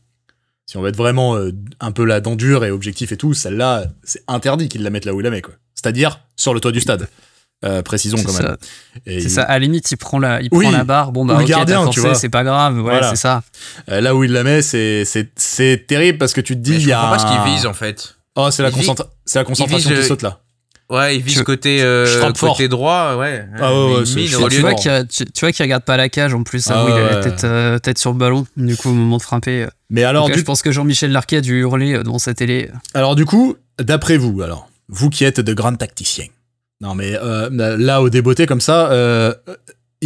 si on veut être vraiment euh, un peu la dent dure et objectif et tout, celle-là, c'est interdit qu'il la mette là où il la met, quoi. C'est-à-dire sur le toit du stade. Euh, précisons quand même. ça. Et C'est il- ça. À la limite, il prend la, il Oui. prend la barre. Bon, bah, Ou le ok, gardien, tu vois. c'est pas grave. Ouais, Voilà. c'est ça. Euh, là où il la met, c'est c'est c'est terrible parce que tu te dis Mais il je y a comprends pas ce qu'il vise en fait. Oh, c'est la concentra- concentration vise qui saute là. Ouais, il vise Je- côté euh, fort. côté droit, ouais. Ah ouais, mine Tu vois, qu'il, tu, tu vois qu'il regarde pas la cage en plus. Ah Ah, oui, il a la tête, euh, tête sur le ballon. Du coup, au moment de frapper. euh. Mais alors là, du je pense que Jean-Michel Larquet a dû hurler devant sa télé. alors du coup, d'après vous alors, vous qui êtes de grands tacticiens. Non mais euh, là au débeauté comme ça, euh,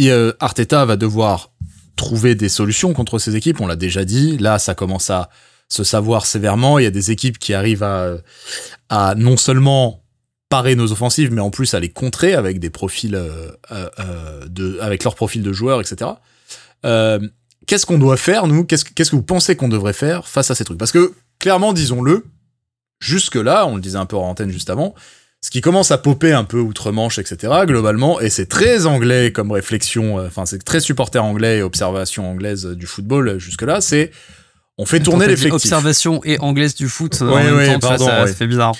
euh, Arteta va devoir trouver des solutions contre ces équipes, on l'a déjà dit. Là, ça commence à se savoir sévèrement, il y a des équipes qui arrivent à non seulement parer nos offensives, mais en plus à les contrer avec des profils euh, euh, euh, de, avec leur profil de joueurs, etc. Qu'est-ce qu'on doit faire, nous? Qu'est-ce que- qu'est-ce que vous pensez qu'on devrait faire face à ces trucs? Parce que clairement, disons-le, jusque-là, on le disait un peu en antenne juste avant, ce qui commence à popper un peu outre-Manche, etc., globalement, et c'est très anglais comme réflexion, enfin, c'est très supporter anglais et observation anglaise du football jusque-là, c'est on fait tourner l'effectif. Observation et anglaise du foot en même temps, vois, pardon, ça, fait bizarre.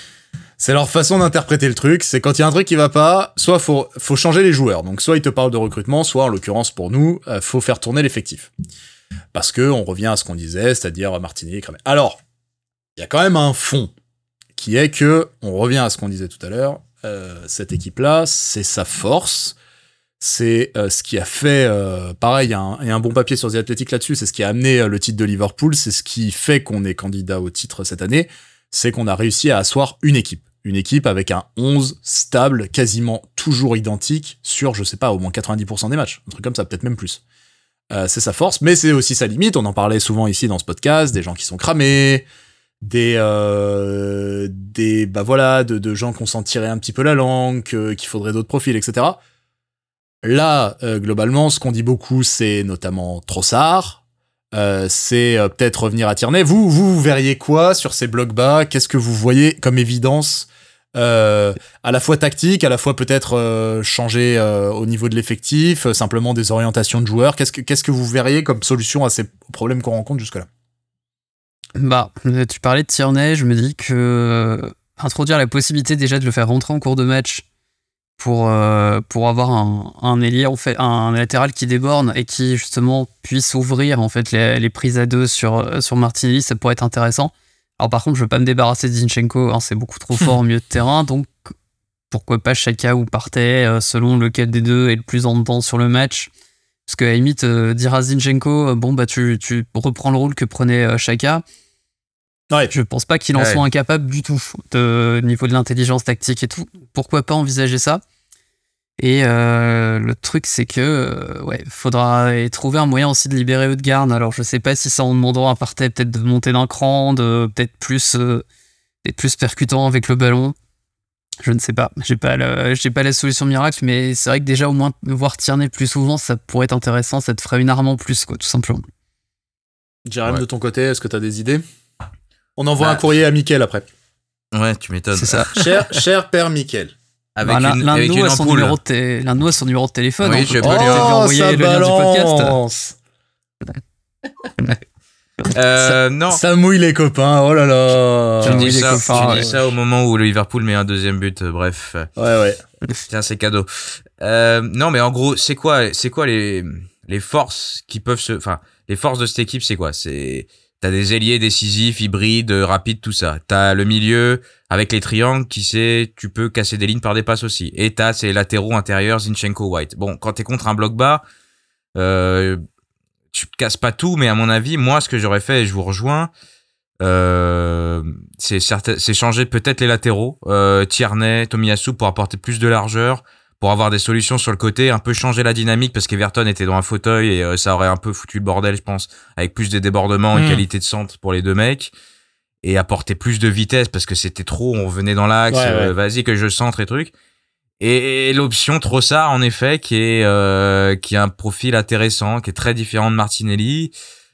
C'est leur façon d'interpréter le truc. C'est quand il y a un truc qui va pas, soit faut, faut changer les joueurs. Donc soit ils te parlent de recrutement, soit en l'occurrence pour nous, euh, faut faire tourner l'effectif. Parce que on revient à ce qu'on disait, c'est-à-dire Martinique. Cramé. Alors, il y a quand même un fond qui est que, on revient à ce qu'on disait tout à l'heure, euh, cette équipe-là, c'est sa force. C'est euh, ce qui a fait, euh, pareil, il y, a un- bon papier sur The Athletic là-dessus, c'est ce qui a amené euh, le titre de Liverpool, c'est ce qui fait qu'on est candidat au titre cette année, c'est qu'on a réussi à asseoir une équipe. une équipe avec un 11 stable, quasiment toujours identique sur, je sais pas, au moins 90% des matchs. Un truc comme ça, peut-être même plus. C'est sa force, mais c'est aussi sa limite. On en parlait souvent ici dans ce podcast, des gens qui sont cramés, des, euh, des bah voilà, de, de gens qui ont s'en tiré un petit peu la langue, qu'il faudrait d'autres profils, etc. Là, euh, globalement, ce qu'on dit beaucoup, c'est notamment Trossard. Euh, c'est euh, peut-être revenir à Tierney. Vous, vous, verriez quoi sur ces blocs bas? Qu'est-ce que vous voyez comme évidence à la fois tactique, à la fois peut-être changer au niveau de l'effectif, simplement des orientations de joueurs? Qu'est-ce que vous verriez comme solution à ces problèmes qu'on rencontre jusque-là? Bah, tu parlais de Tierney, je me dis que introduire la possibilité déjà de le faire rentrer en cours de match pour, euh, pour avoir un, un ailier, en fait, un latéral qui déborde et qui justement puisse ouvrir en fait les, les prises à deux sur, euh, sur Martinelli, ça pourrait être intéressant. Alors par contre, je veux pas me débarrasser de Zinchenko, hein, c'est beaucoup trop fort <laughs> au milieu de terrain, donc pourquoi pas Chaka ou Partey, euh, selon lequel des deux est le plus en dedans sur le match. Parce que à la limite, euh, dire à Zinchenko, bon bah tu, tu reprends le rôle que prenait Chaka, Ouais. je pense pas qu'il en Ouais. soit incapable du tout, de au niveau de l'intelligence tactique et tout. Pourquoi pas envisager ça? Et euh, le truc, c'est que euh, ouais, faudra trouver un moyen aussi de libérer Odegaard. Alors, je sais pas si ça en demandant à Partey peut-être de monter d'un cran, de peut-être plus, euh, d'être plus percutant avec le ballon. Je ne sais pas. J'ai pas, le- j'ai pas la solution miracle, mais c'est vrai que déjà au moins voir Tierney plus souvent, ça pourrait être intéressant. Ça te ferait une arme en plus, quoi, tout simplement. Jérém, Ouais. de ton côté, est-ce que tu as des idées? On envoie Bah. un courrier à Mickaël après. Ouais, tu m'étonnes. C'est ça. <laughs> cher, cher père Mickaël. Avec Bah, l'un une, l'un de avec nous une a son ampoule. numéro de té- l'un de nous a son numéro de téléphone. Oui, je peux lui- envoyer ça le lien du podcast. balance. <laughs> Euh, non. Ça mouille les copains, oh là là. Tu dis, ça, copains, tu ouais. dis ça au moment où le Liverpool met un deuxième but. euh, Bref, Ouais, ouais. <laughs> tiens, c'est cadeau. Euh, non, mais en gros, c'est quoi, c'est quoi les les forces qui peuvent se, enfin, les forces de cette équipe, c'est quoi? C'est t'as des ailiers décisifs, hybrides, rapides, tout ça. T'as le milieu avec les triangles qui sait, tu peux casser des lignes par des passes aussi. Et t'as ces latéraux intérieurs, Zinchenko, White. Bon, quand t'es contre un bloc bas, euh, tu casses pas tout, mais à mon avis, moi, ce que j'aurais fait, et je vous rejoins, euh, c'est changer peut-être les latéraux, euh, Tierney, Tomiyasu pour apporter plus de largeur, pour avoir des solutions sur le côté, un peu changer la dynamique parce qu'Everton était dans un fauteuil et euh, ça aurait un peu foutu le bordel, je pense, avec plus de débordements et Mm. qualité de centre pour les deux mecs et apporter plus de vitesse parce que c'était trop, on venait dans l'axe, Ouais, euh, vas-y que je centre et truc. Et, et l'option Trossard en effet qui est euh, qui a un profil intéressant, qui est très différent de Martinelli,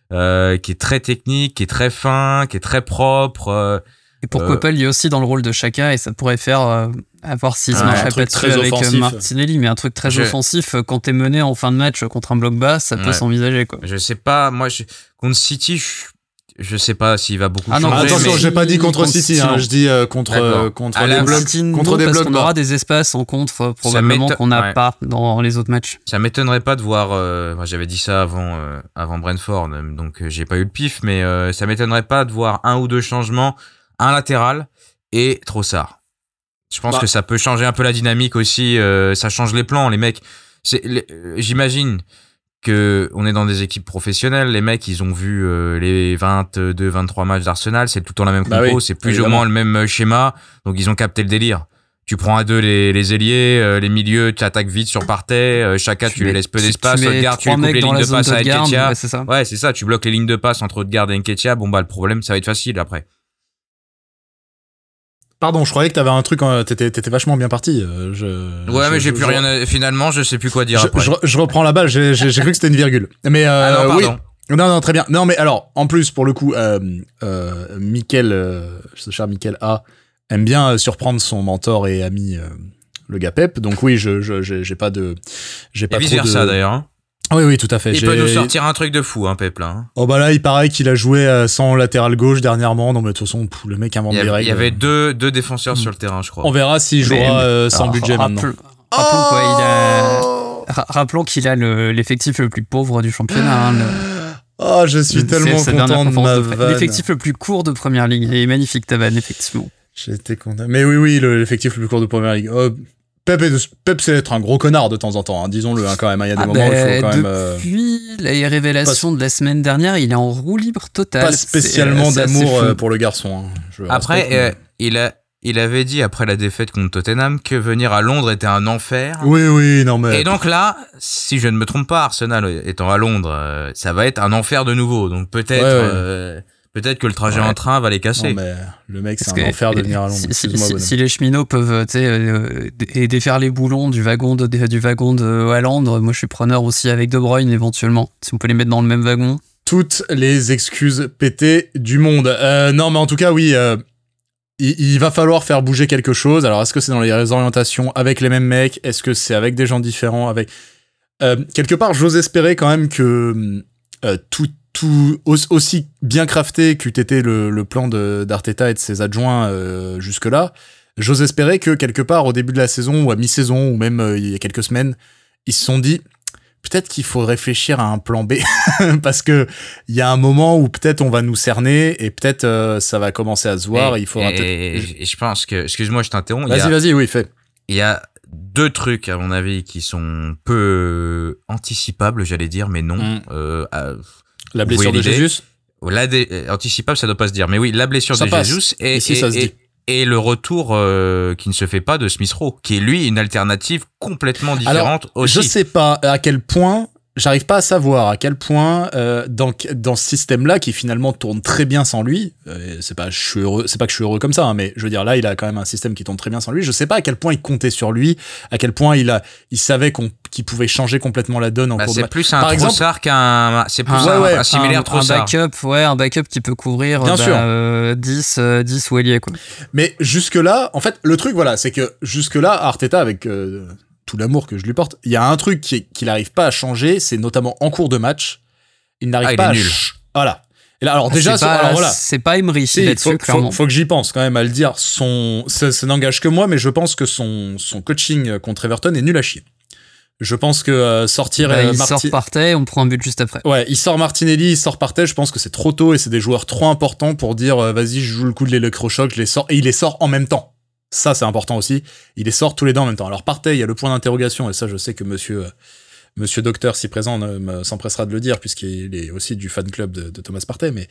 qui est très technique, qui est très fin, qui est très propre. Et pourquoi Euh, pas lui aussi dans le rôle de Chaka et ça pourrait faire euh, à voir s'il se un pas dessus avec euh, offensif. Martinelli, mais un truc très Je- offensif quand t'es mené en fin de match contre un bloc bas, ça peut Ouais. s'envisager quoi. Je sais pas, moi, je, contre City, je, je sais pas s'il va beaucoup Ah non, changer. Attention, mais- j'ai pas dit contre contre City, City, hein, je dis euh, contre, euh, contre des blocs. City, contre non, des parce blocs aura des espaces en contre euh, probablement qu'on n'a ouais. pas dans les autres matchs. Ça m'étonnerait pas de voir. euh, moi, J'avais dit ça avant, euh, avant Brentford, donc euh, j'ai pas eu le pif, mais euh, ça m'étonnerait pas de voir un ou deux changements, un latéral et Trossard. Je pense Bah. que ça peut changer un peu la dynamique aussi. euh, ça change les plans, les mecs. Euh, j'imagine que on est dans des équipes professionnelles. Les mecs, ils ont vu euh, les 22, 23 matchs d'Arsenal. C'est tout le temps la même Bah compo. oui, c'est plus évidemment. ou moins le même schéma. Donc ils ont capté le délire. Tu prends à deux les, les ailiers, euh, les milieux, tu attaques vite sur Partey, chacun tu, mets- laisses peu tu- d'espace, tu tu lui coupes les lignes de passe à Nketiah. ouais, c'est ça. Ouais, c'est ça, tu bloques les lignes de passe entre Odegaard et Nketiah. Bon, bah, le problème, ça va être facile après. Pardon, je croyais que t'avais un truc, euh, t'étais t'étais vachement bien parti. euh, je- Ouais, je- mais j'ai plus je- rien à... Finalement, je sais plus quoi dire Je, après. je- je reprends la balle, j'ai j'ai- j'ai cru que c'était une virgule. Mais euh, ah non, oui. Non, non, très bien. Non, mais alors, en plus, pour le coup, euh, euh, Mickaël, euh, ce cher Mickaël A, aime bien euh, surprendre son mentor et ami, euh, le gars Pep. Donc oui, je je- j'ai j'ai pas de, j'ai Et pas vice trop de. versa d'ailleurs. Oui, oui, tout à fait. Il peut nous sortir un truc de fou, hein, Pep, là. hein. Oh bah là, il paraît qu'il a joué euh, sans latéral gauche dernièrement. Non, mais de toute façon, pff, le mec invente des règles. il y avait deux, deux défenseurs sur le terrain, je crois. On verra s'il Mais- jouera euh, sans Alors, budget rappel- maintenant. Rappelons quoi, il a- Oh ra- rappelons qu'il a le- l'effectif le plus pauvre du championnat. hein, le- Oh, je suis tellement content de ma de. L'effectif le plus court de première ligue. Il est magnifique ta vanne, effectivement. J'étais content. Mais oui, oui, le- l'effectif le plus court de Première Ligue. Oh, Pep, Pep, c'est être un gros connard de temps en temps, hein, disons-le hein, quand même. hein. Il y a des Ah moments où il ben, faut quand même... euh, Depuis les révélations de la semaine dernière, il est en roue libre totale. pas spécialement assez d'amour euh, pour le garçon. hein. Je Après, respecte, euh, mais- il a, il avait dit après la défaite contre Tottenham que venir à Londres était un enfer. Oui, oui, non mais. Et donc là, si je ne me trompe pas, Arsenal étant à Londres, euh, ça va être un enfer de nouveau. Donc peut-être, Ouais, ouais. euh, peut-être que le trajet Ouais. en train va les Non, casser. mais le mec, c'est un que- enfer de venir à Londres. Si, les cheminots peuvent tu sais, euh, dé- et défaire les boulons du wagon de, du wagon de Haaland, moi je suis preneur aussi avec De Bruyne éventuellement. Si on peut les mettre dans le même wagon. toutes les excuses pétées du monde. Euh, non, mais en tout cas, oui, euh, il, il va falloir faire bouger quelque chose. Alors, est-ce que c'est dans les orientations avec les mêmes mecs? Est-ce que c'est avec des gens différents? Avec Euh, Quelque part, j'ose espérer quand même que euh, tout, tout aussi, bien crafté qu'eût été le, le plan d'Arteta et de ses adjoints euh, jusque-là, j'ose espérer que quelque part au début de la saison ou à mi-saison ou même euh, il y a quelques semaines, ils se sont dit peut-être qu'il faut réfléchir à un plan B <laughs> parce que il y a un moment où peut-être on va nous cerner et peut-être euh, ça va commencer à se voir. et il faudra et, je pense que, excuse-moi, je t'interromps. a- Vas-y, vas-y, oui, fais. Il y a deux trucs, à mon avis, qui sont peu anticipables, j'allais dire, mais non. Mm. Euh, La blessure de Jésus? la euh, anticipable, ça doit pas se dire. Mais oui, la blessure Ça de passe. Jesus et, Ici, et, ça se et- dit. et le retour euh, qui ne se fait pas de Smith Rowe, qui est lui une alternative complètement différente aussi. Je sais pas à quel point. J'arrive pas à savoir à quel point euh, dans dans ce système-là qui finalement tourne très bien sans lui. euh, c'est pas je suis heureux, c'est pas que je suis heureux comme ça, hein, mais je veux dire là il a quand même un système qui tourne très bien sans lui. Je sais pas à quel point il comptait sur lui, à quel point il a il savait qu'on qu'il pouvait changer complètement la donne en Bah, cours de c'est plus un Par exemple- qu'un, c'est plus Un- un, ouais, ouais, un similaire un, un backup, ouais, un backup qui peut couvrir Bien bah, sûr. euh, 10, euh, 10 ou ailier, quoi. Mais jusque-là, en fait, le truc, voilà, c'est que jusque-là, Arteta, avec euh, tout l'amour que je lui porte, il y a un truc qui- qu'il n'arrive pas à changer, c'est notamment en cours de match, il n'arrive Ah, pas à... nul. Voilà. Et là, alors Ah, déjà, c'est pas, alors voilà. c'est pas Emery Si, là-dessus, faut, faut, que j'y pense quand même à le dire. Son, ça, ça n'engage que moi, mais je pense que son, son coaching contre Everton est nul à chier. Je pense que euh, sortir Bah, euh, il Marti- sort partait, on prend un but juste après. Ouais, il sort Martinelli, il sort Partey, je pense que c'est trop tôt et c'est des joueurs trop importants pour dire euh, vas-y, je joue le coup de l'électrochoc, je les sors et il les sort en même temps. Ça c'est important aussi, il les sort tous les deux en même temps. Alors Partey, il y a le point d'interrogation et ça je sais que monsieur euh, monsieur docteur si présent s'empressera de le dire puisqu'il est aussi du fan club de, de Thomas Partey mais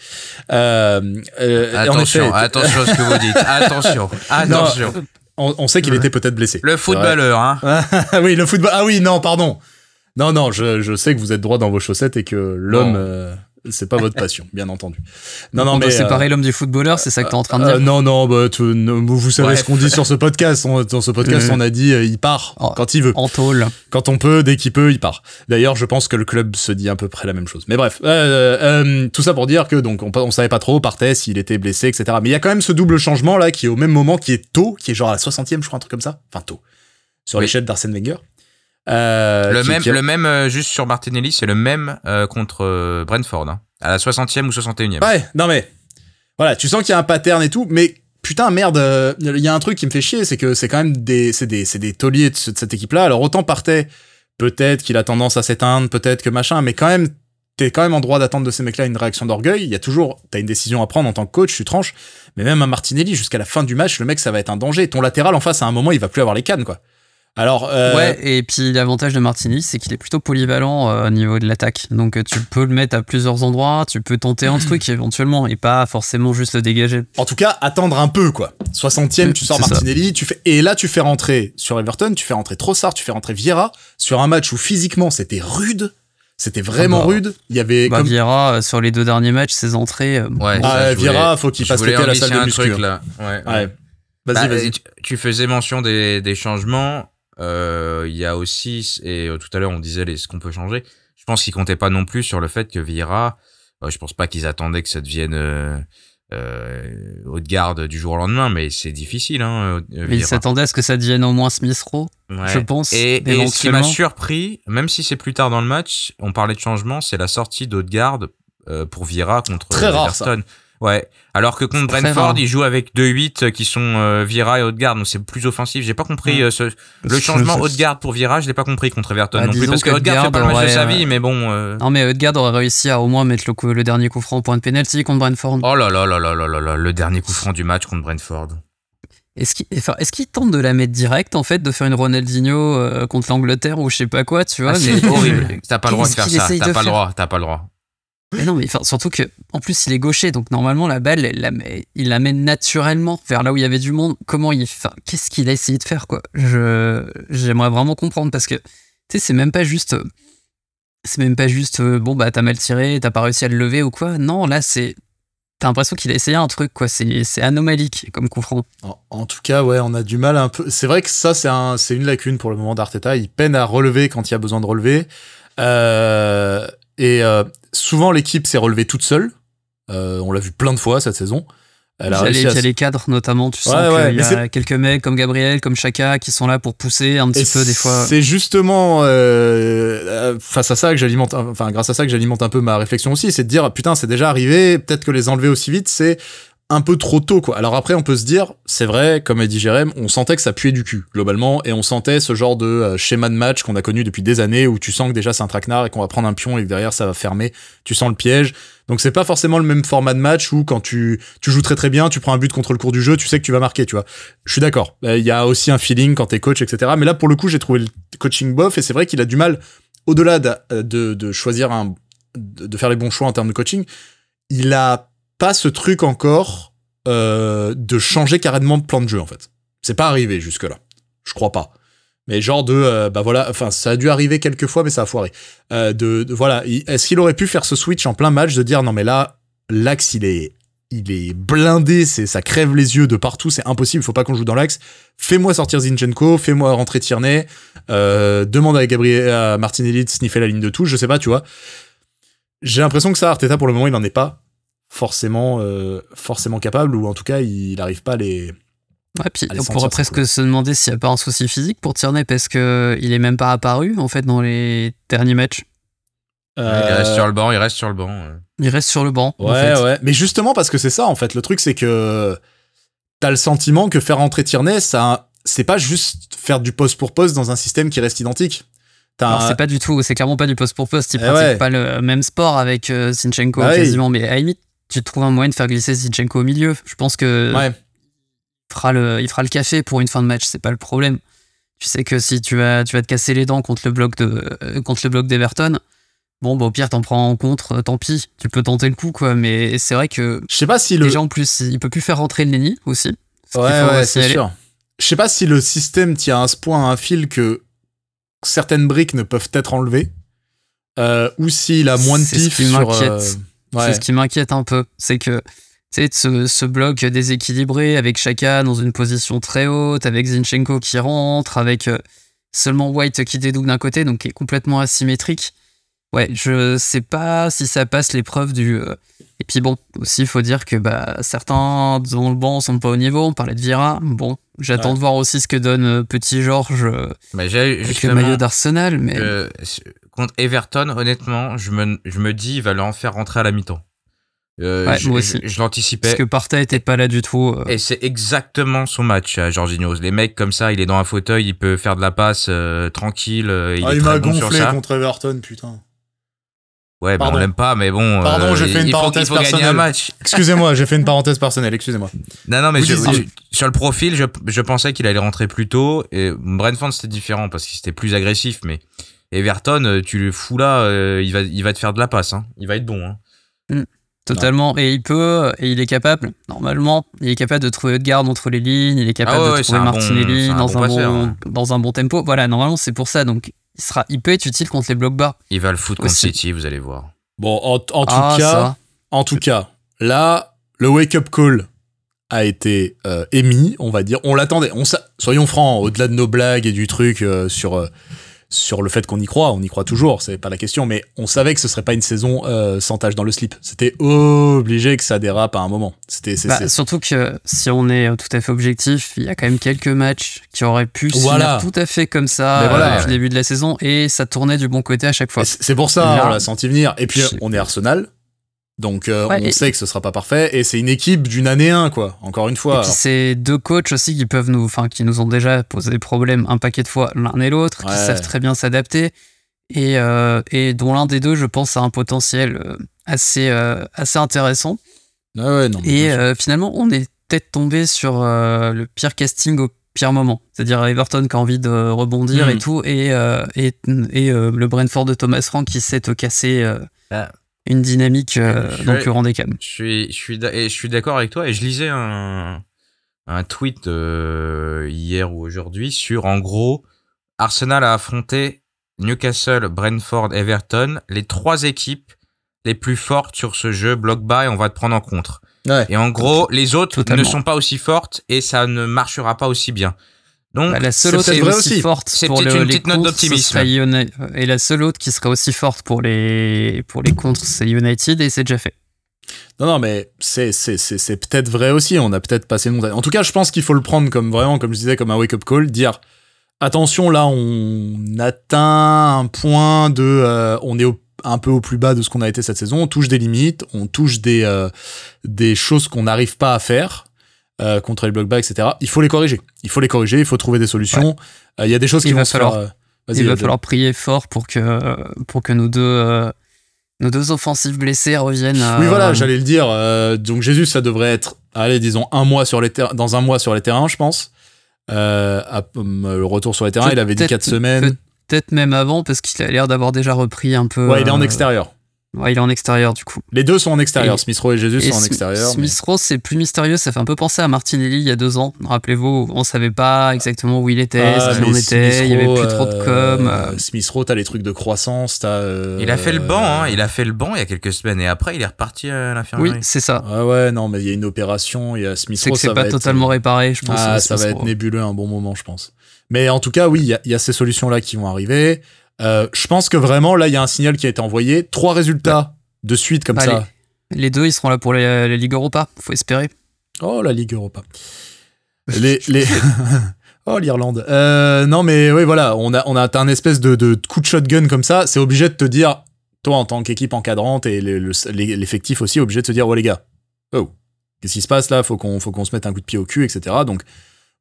euh, euh, en Attention, effet, attention à ce que vous dites. <laughs> Attention, attention. on, on sait qu'il était peut-être blessé. Le footballeur, hein. <laughs> Ah oui, le football. Ah oui, non, pardon. Non, non, je, je sais que vous êtes droit dans vos chaussettes et que l'homme, c'est pas votre passion, bien entendu. Non, non, on mais. doit séparer euh, l'homme du footballeur, c'est ça que t'es en train de euh, dire. non, non, bah, tu- non, vous savez Bref. ce qu'on dit sur ce podcast. On- dans ce podcast, on a dit euh, il part Oh. quand il veut. En tôle. Quand on peut, dès qu'il peut, il part. D'ailleurs, je pense que le club se dit à peu près la même chose. Mais bref, tout ça pour dire que donc on, on savait pas trop, partait, s'il était blessé, etc. Mais il y a quand même ce double changement là qui est au même moment, qui est tôt, qui est genre à la 60e, je crois, un truc comme ça. Enfin, tôt. Sur Oui. l'échelle d'Arsène Wenger. Euh, Le même, qui- le même euh, juste sur Martinelli, c'est le même euh, contre Brentford, hein, à la 60e ou 61e. Ouais, non mais voilà, tu sens qu'il y a un pattern et tout, mais putain merde, il y a un truc qui me fait chier, c'est que c'est quand même des, c'est des, des tauliers de, ce- de cette équipe-là. Alors autant partait, peut-être qu'il a tendance à s'éteindre, peut-être que machin, mais quand même, t'es quand même en droit d'attendre de ces mecs-là une réaction d'orgueil. Il y a toujours, t'as une décision à prendre en tant que coach, tu tranches. Mais même à Martinelli, jusqu'à la fin du match, le mec, ça va être un danger. Ton latéral en face, à un moment, il va plus avoir les cannes, quoi. Alors, euh, Ouais, et puis l'avantage de Martinelli, c'est qu'il est plutôt polyvalent euh, au niveau de l'attaque. Donc euh, tu peux le mettre à plusieurs endroits, tu peux tenter un <clears throat> truc éventuellement, et pas forcément juste le dégager. En tout cas, attendre un peu, quoi. 60e, tu sors ça. Martinelli, tu fais, et là, tu fais rentrer sur Everton, tu fais rentrer Trossard, tu fais rentrer Vieira, sur un match où physiquement, c'était rude. C'était vraiment Ah bah. rude. Il y avait Bah, comme, Vieira, sur les deux derniers matchs, ses entrées. euh, Ouais, Ah, ça, je voulais- Vieira, faut qu'il fasse l'été à la salle de muscu. truc, là. Ouais, Ouais. ouais. Vas-y, Bah, vas-y. tu, tu faisais mention des, des changements. Euh, Il y a aussi, et euh, tout à l'heure on disait les, ce qu'on peut changer. Je pense qu'ils comptaient pas non plus sur le fait que Vieira. euh, je pense pas qu'ils attendaient que ça devienne euh, euh, haute garde du jour au lendemain, mais c'est difficile. Hein, Mais il Vieira. s'attendait à ce que ça devienne au moins Smith Rowe, Ouais. je pense. Et, et ce qui m'a surpris, même si c'est plus tard dans le match, on parlait de changement, c'est la sortie d'Haute-Garde euh, pour Vieira contre Très rare, ça. Ouais. Alors que contre Brentford, ils jouent avec deux 8 qui sont euh, Vieira et Haute-Garde, donc c'est plus offensif. J'ai pas compris euh, ce, le changement Haute-Garde pour Vieira, je l'ai pas compris contre Everton Bah, non plus, parce que Haute-Garde fait pas le match de sa vie, euh, mais bon. euh, Non, mais Odegaard aurait réussi à au moins mettre le, coup- le dernier coup franc au point de penalty contre Brentford. Oh là là là là là là là, le dernier coup franc du match contre Brentford. Est-ce qu'il enfin, est-ce qu'il tente de la mettre direct, en fait, de faire une Ronaldinho euh, contre l'Angleterre ou je sais pas quoi, tu vois Ah, c'est mais- horrible. <laughs> T'as pas le droit de faire ça. T'as pas le droit. T'as pas le droit. Mais non, mais enfin, surtout que, en plus, il est gaucher, donc normalement, la balle, il la mène naturellement vers là où il y avait du monde. Comment il, enfin, qu'est-ce qu'il a essayé de faire, quoi? Je, j'aimerais vraiment comprendre parce que, tu sais, c'est même pas juste, c'est même pas juste, euh, bon, bah, t'as mal tiré, t'as pas réussi à le lever ou quoi. Non, là, c'est, t'as l'impression qu'il a essayé un truc, quoi. C'est, c'est anomalique comme coup franc. En, en tout cas, ouais, on a du mal un peu. C'est vrai que ça, c'est un, c'est une lacune pour le moment d'Arteta. Il peine à relever quand il y a besoin de relever. Euh, et euh, souvent, l'équipe s'est relevée toute seule. Euh, on l'a vu plein de fois cette saison. Elle a à les cadres, notamment, tu sens Ouais, qu'il y a quelques mecs comme Gabriel, comme Chaka, qui sont là pour pousser un petit Et peu, des fois. C'est justement euh, face à ça que j'alimente, enfin grâce à ça que j'alimente un peu ma réflexion aussi, c'est de dire putain c'est déjà arrivé, peut-être que les enlever aussi vite c'est un peu trop tôt quoi. Alors après on peut se dire c'est vrai comme a dit Jérém, on sentait que ça puait du cul globalement et on sentait ce genre de euh, schéma de match qu'on a connu depuis des années où tu sens que déjà c'est un traquenard et qu'on va prendre un pion et que derrière ça va fermer, tu sens le piège. Donc c'est pas forcément le même format de match où quand tu tu joues très très bien, tu prends un but contre le cours du jeu, tu sais que tu vas marquer, tu vois. Je suis d'accord. Euh, Il y a aussi un feeling quand t'es coach, etc. Mais là, pour le coup, j'ai trouvé le coaching bof et c'est vrai qu'il a du mal, au-delà de, de, de choisir un, de faire les bons choix en termes de coaching, il a pas ce truc encore euh, de changer carrément de plan de jeu, en fait. C'est pas arrivé jusque-là. Je crois pas. Mais genre de, euh, bah voilà, enfin, ça a dû arriver quelques fois, mais ça a foiré. Euh, de, voilà, il- est-ce qu'il aurait pu faire ce switch en plein match de dire non mais là, l'axe il est, il est blindé, c'est, ça crève les yeux de partout, c'est impossible, il faut pas qu'on joue dans l'axe. Fais-moi sortir Zinchenko, fais-moi rentrer Tierney, euh, demande à Gabriel, à Martinelli de sniffer la ligne de touche, je sais pas, tu vois. J'ai l'impression que ça, Arteta pour le moment, il n'en est pas forcément, euh, forcément capable, ou en tout cas, il n'arrive pas à les. Ouais, puis on pourrait presque se demander s'il n'y a pas un souci physique pour Tierney parce que il est même pas apparu en fait dans les derniers matchs. Il reste sur le banc, il reste sur le banc. ouais. Il reste sur le banc. en Ouais, fait. ouais. Mais justement, parce que c'est ça, en fait. Le truc, c'est que t'as le sentiment que faire rentrer Tierney, ça, c'est pas juste faire du poste pour poste dans un système qui reste identique. Un- c'est pas du tout, c'est clairement pas du poste pour poste. Il Eh pratique ouais. pas le même sport avec euh, Zinchenko Bah oui. quasiment, mais à la limite tu trouves un moyen de faire glisser Zinchenko au milieu. Je pense que Ouais. il fera le, il fera le café pour une fin de match, c'est pas le problème. Tu sais que si tu vas, tu vas te casser les dents contre le bloc de, euh, contre le bloc d'Everton, bon, bah, au pire, t'en prends en contre, euh, tant pis. Tu peux tenter le coup, quoi. Mais c'est vrai que Je sais pas si le. déjà en plus, il peut plus faire rentrer le aussi. Ouais, c'est sûr. Je sais pas si le système tient à ce point un fil que certaines briques ne peuvent être enlevées, euh, ou s'il a moins de C'est ce pif qui sur. C'est ce qui m'inquiète un peu. C'est que, ce, ce bloc déséquilibré avec Chaka dans une position très haute, avec Zinchenko qui rentre, avec euh, seulement White qui dédouble d'un côté, donc qui est complètement asymétrique. Ouais, je sais pas si ça passe l'épreuve du. euh, Et puis bon, aussi, il faut dire que bah, certains dans le banc sont pas au niveau. On parlait de Vira. Bon, j'attends Ouais. de voir aussi ce que donne euh, Petit Georges avec le maillot d'Arsenal. Mais euh, contre Everton, honnêtement, je me, je me dis, il va en faire rentrer à la mi-temps. Euh, Ouais, je moi aussi. je l'anticipais. parce que Partey était pas là du tout. euh, Et c'est exactement son match à Jorginho. Les mecs comme ça, il est dans un fauteuil, il peut faire de la passe euh, tranquille. euh, il Ah, il m'a bon sur gonflé ça. contre Everton, putain. Ouais, bah, on l'aime pas, mais bon. Pardon, euh, j'ai fait une il faut, parenthèse il faut gagner un personnelle. match. <laughs> Excusez-moi, j'ai fait une parenthèse personnelle, excusez-moi. Non, non, mais je- je- sur le profil, je, je pensais qu'il allait rentrer plus tôt. Et Brentford, c'était différent parce qu'il était plus agressif. Mais Everton, euh, tu le fous là, euh, il, va, il va te faire de la passe. Hein. Il va être bon. Hein. Totalement. Et il peut, et il est capable, normalement, il est capable de trouver de garde entre les lignes, il est capable Ah ouais, de ouais, trouver bon- Martinelli un dans, bon un passeur, bon, hein. dans un bon tempo. Voilà, normalement, c'est pour ça. Donc, il, sera, il peut être utile contre les blocs bas. Il va le foutre contre. City, vous allez voir. Bon, en, en tout ah, cas, ça. en tout cas, là, le wake-up call a été euh, émis, on va dire. On l'attendait. On sa- soyons francs, au-delà de nos blagues et du truc euh, sur euh, sur le fait qu'on y croit, on y croit toujours, c'est pas la question, mais on savait que ce serait pas une saison euh, sans tâche dans le slip. C'était obligé que ça dérape à un moment. C'était Bah, surtout que si on est euh, tout à fait objectif, il y a quand même quelques matchs qui auraient pu se Voilà. tout à fait comme ça voilà. euh, depuis le début de la saison et ça tournait du bon côté à chaque fois. c'est pour ça, Là- on l'a senti venir. Et puis on est Arsenal. Donc euh, Ouais, on et- sait que ce sera pas parfait et c'est une équipe d'une année 1 quoi. Encore une Et fois. puis c'est deux coachs aussi qui peuvent nous, enfin qui nous ont déjà posé des problèmes un paquet de fois l'un et l'autre, qui savent très bien s'adapter et, euh, et dont l'un des deux, je pense, a un potentiel euh, assez euh, assez intéressant. Ouais, ouais, non, Et euh, finalement, on est peut-être tombé sur euh, le pire casting au pire moment, c'est-à-dire Everton qui a envie de rebondir et tout, et euh, et, et euh, le Brentford de Thomas Frank qui sait te casser. euh, Ah. Une dynamique euh, Je suis- dans le plus grand des calmes. Je suis, je suis, et je suis d'accord avec toi et je lisais un, un tweet euh, hier ou aujourd'hui sur en gros Arsenal a affronté Newcastle, Brentford, Everton, les trois équipes les plus fortes sur ce jeu block bas et on va te prendre en contre. Ouais. Et en gros, les autres Totalement. ne sont pas aussi fortes et ça ne marchera pas aussi bien. Donc, Bah, la seule c'est autre est aussi, aussi. forte C'est pour peut-être le- une les petite note d'optimisme. Et la seule autre qui serait aussi forte pour les, pour les contres, c'est United et c'est déjà fait. Non, non, mais c'est, c'est, peut-être vrai aussi. On a peut-être passé le montagne. En tout cas, je pense qu'il faut le prendre comme vraiment, comme je disais, comme un wake-up call. Dire attention, là, on atteint un point de. euh, on est au- un peu au plus bas de ce qu'on a été cette saison. On touche des limites, on touche des, euh, des choses qu'on n'arrive pas à faire. Euh, contre les block bas, etc. Il faut les corriger. Il faut les corriger. Il faut trouver des solutions. Euh, Il y a des choses Il qui vont se falloir- faire. euh, vas-y, Il va Abdel. falloir prier fort pour que, pour que nos deux, euh, nos deux offensives blessées reviennent. Oui, voilà, j'allais le dire. euh, donc Jésus, ça devrait être, allez, disons un mois sur les ter- dans un mois sur les terrains, je pense. Euh, à- euh, le retour sur les terrains, il avait dit 4 semaines. Peut-être même avant, parce qu'il a l'air d'avoir déjà repris un peu. Ouais, il est en euh, extérieur. Ouais, il est en extérieur du coup. Les deux sont en extérieur. Smith Rowe et Jésus Et sont en Sm- extérieur. mais- Smith Rowe, c'est plus mystérieux. Ça fait un peu penser à Martinelli il y a deux ans. Rappelez-vous, on savait pas exactement où il était, Ah, ce qu'il en était. Smith Il y avait plus trop de euh, com. euh, Smith Rowe, t'as les trucs de croissance, t'as. euh, il a fait le banc, hein, il a fait le banc il y a quelques semaines et après il est reparti à Oui, l'infirmerie. c'est ça. Ouais, ouais, non, mais il y a une opération. Il y a Smith C'est Rowe, que ça c'est pas être- totalement réparé, je pense. Ah, euh, ça va être nébuleux un bon moment, je pense. Mais en tout cas, oui, il y a- il y, a ces solutions-là qui vont arriver. Euh, je pense que vraiment, là, il y a un signal qui a été envoyé. Trois résultats de suite comme ça. Les deux, ils seront là pour la, Ligue Europa, faut espérer. Oh, la Ligue Europa. Les, les... <laughs> oh, l'Irlande. Euh, non, mais oui, voilà, on a, on a un espèce de, de coup de shotgun comme ça. C'est obligé de te dire, toi, en tant qu'équipe encadrante et le- le- l'effectif aussi, obligé de se dire, oh les gars, oh, qu'est-ce qui se passe là? Faut qu'on faut qu'on se mette un coup de pied au cul, etc. Donc,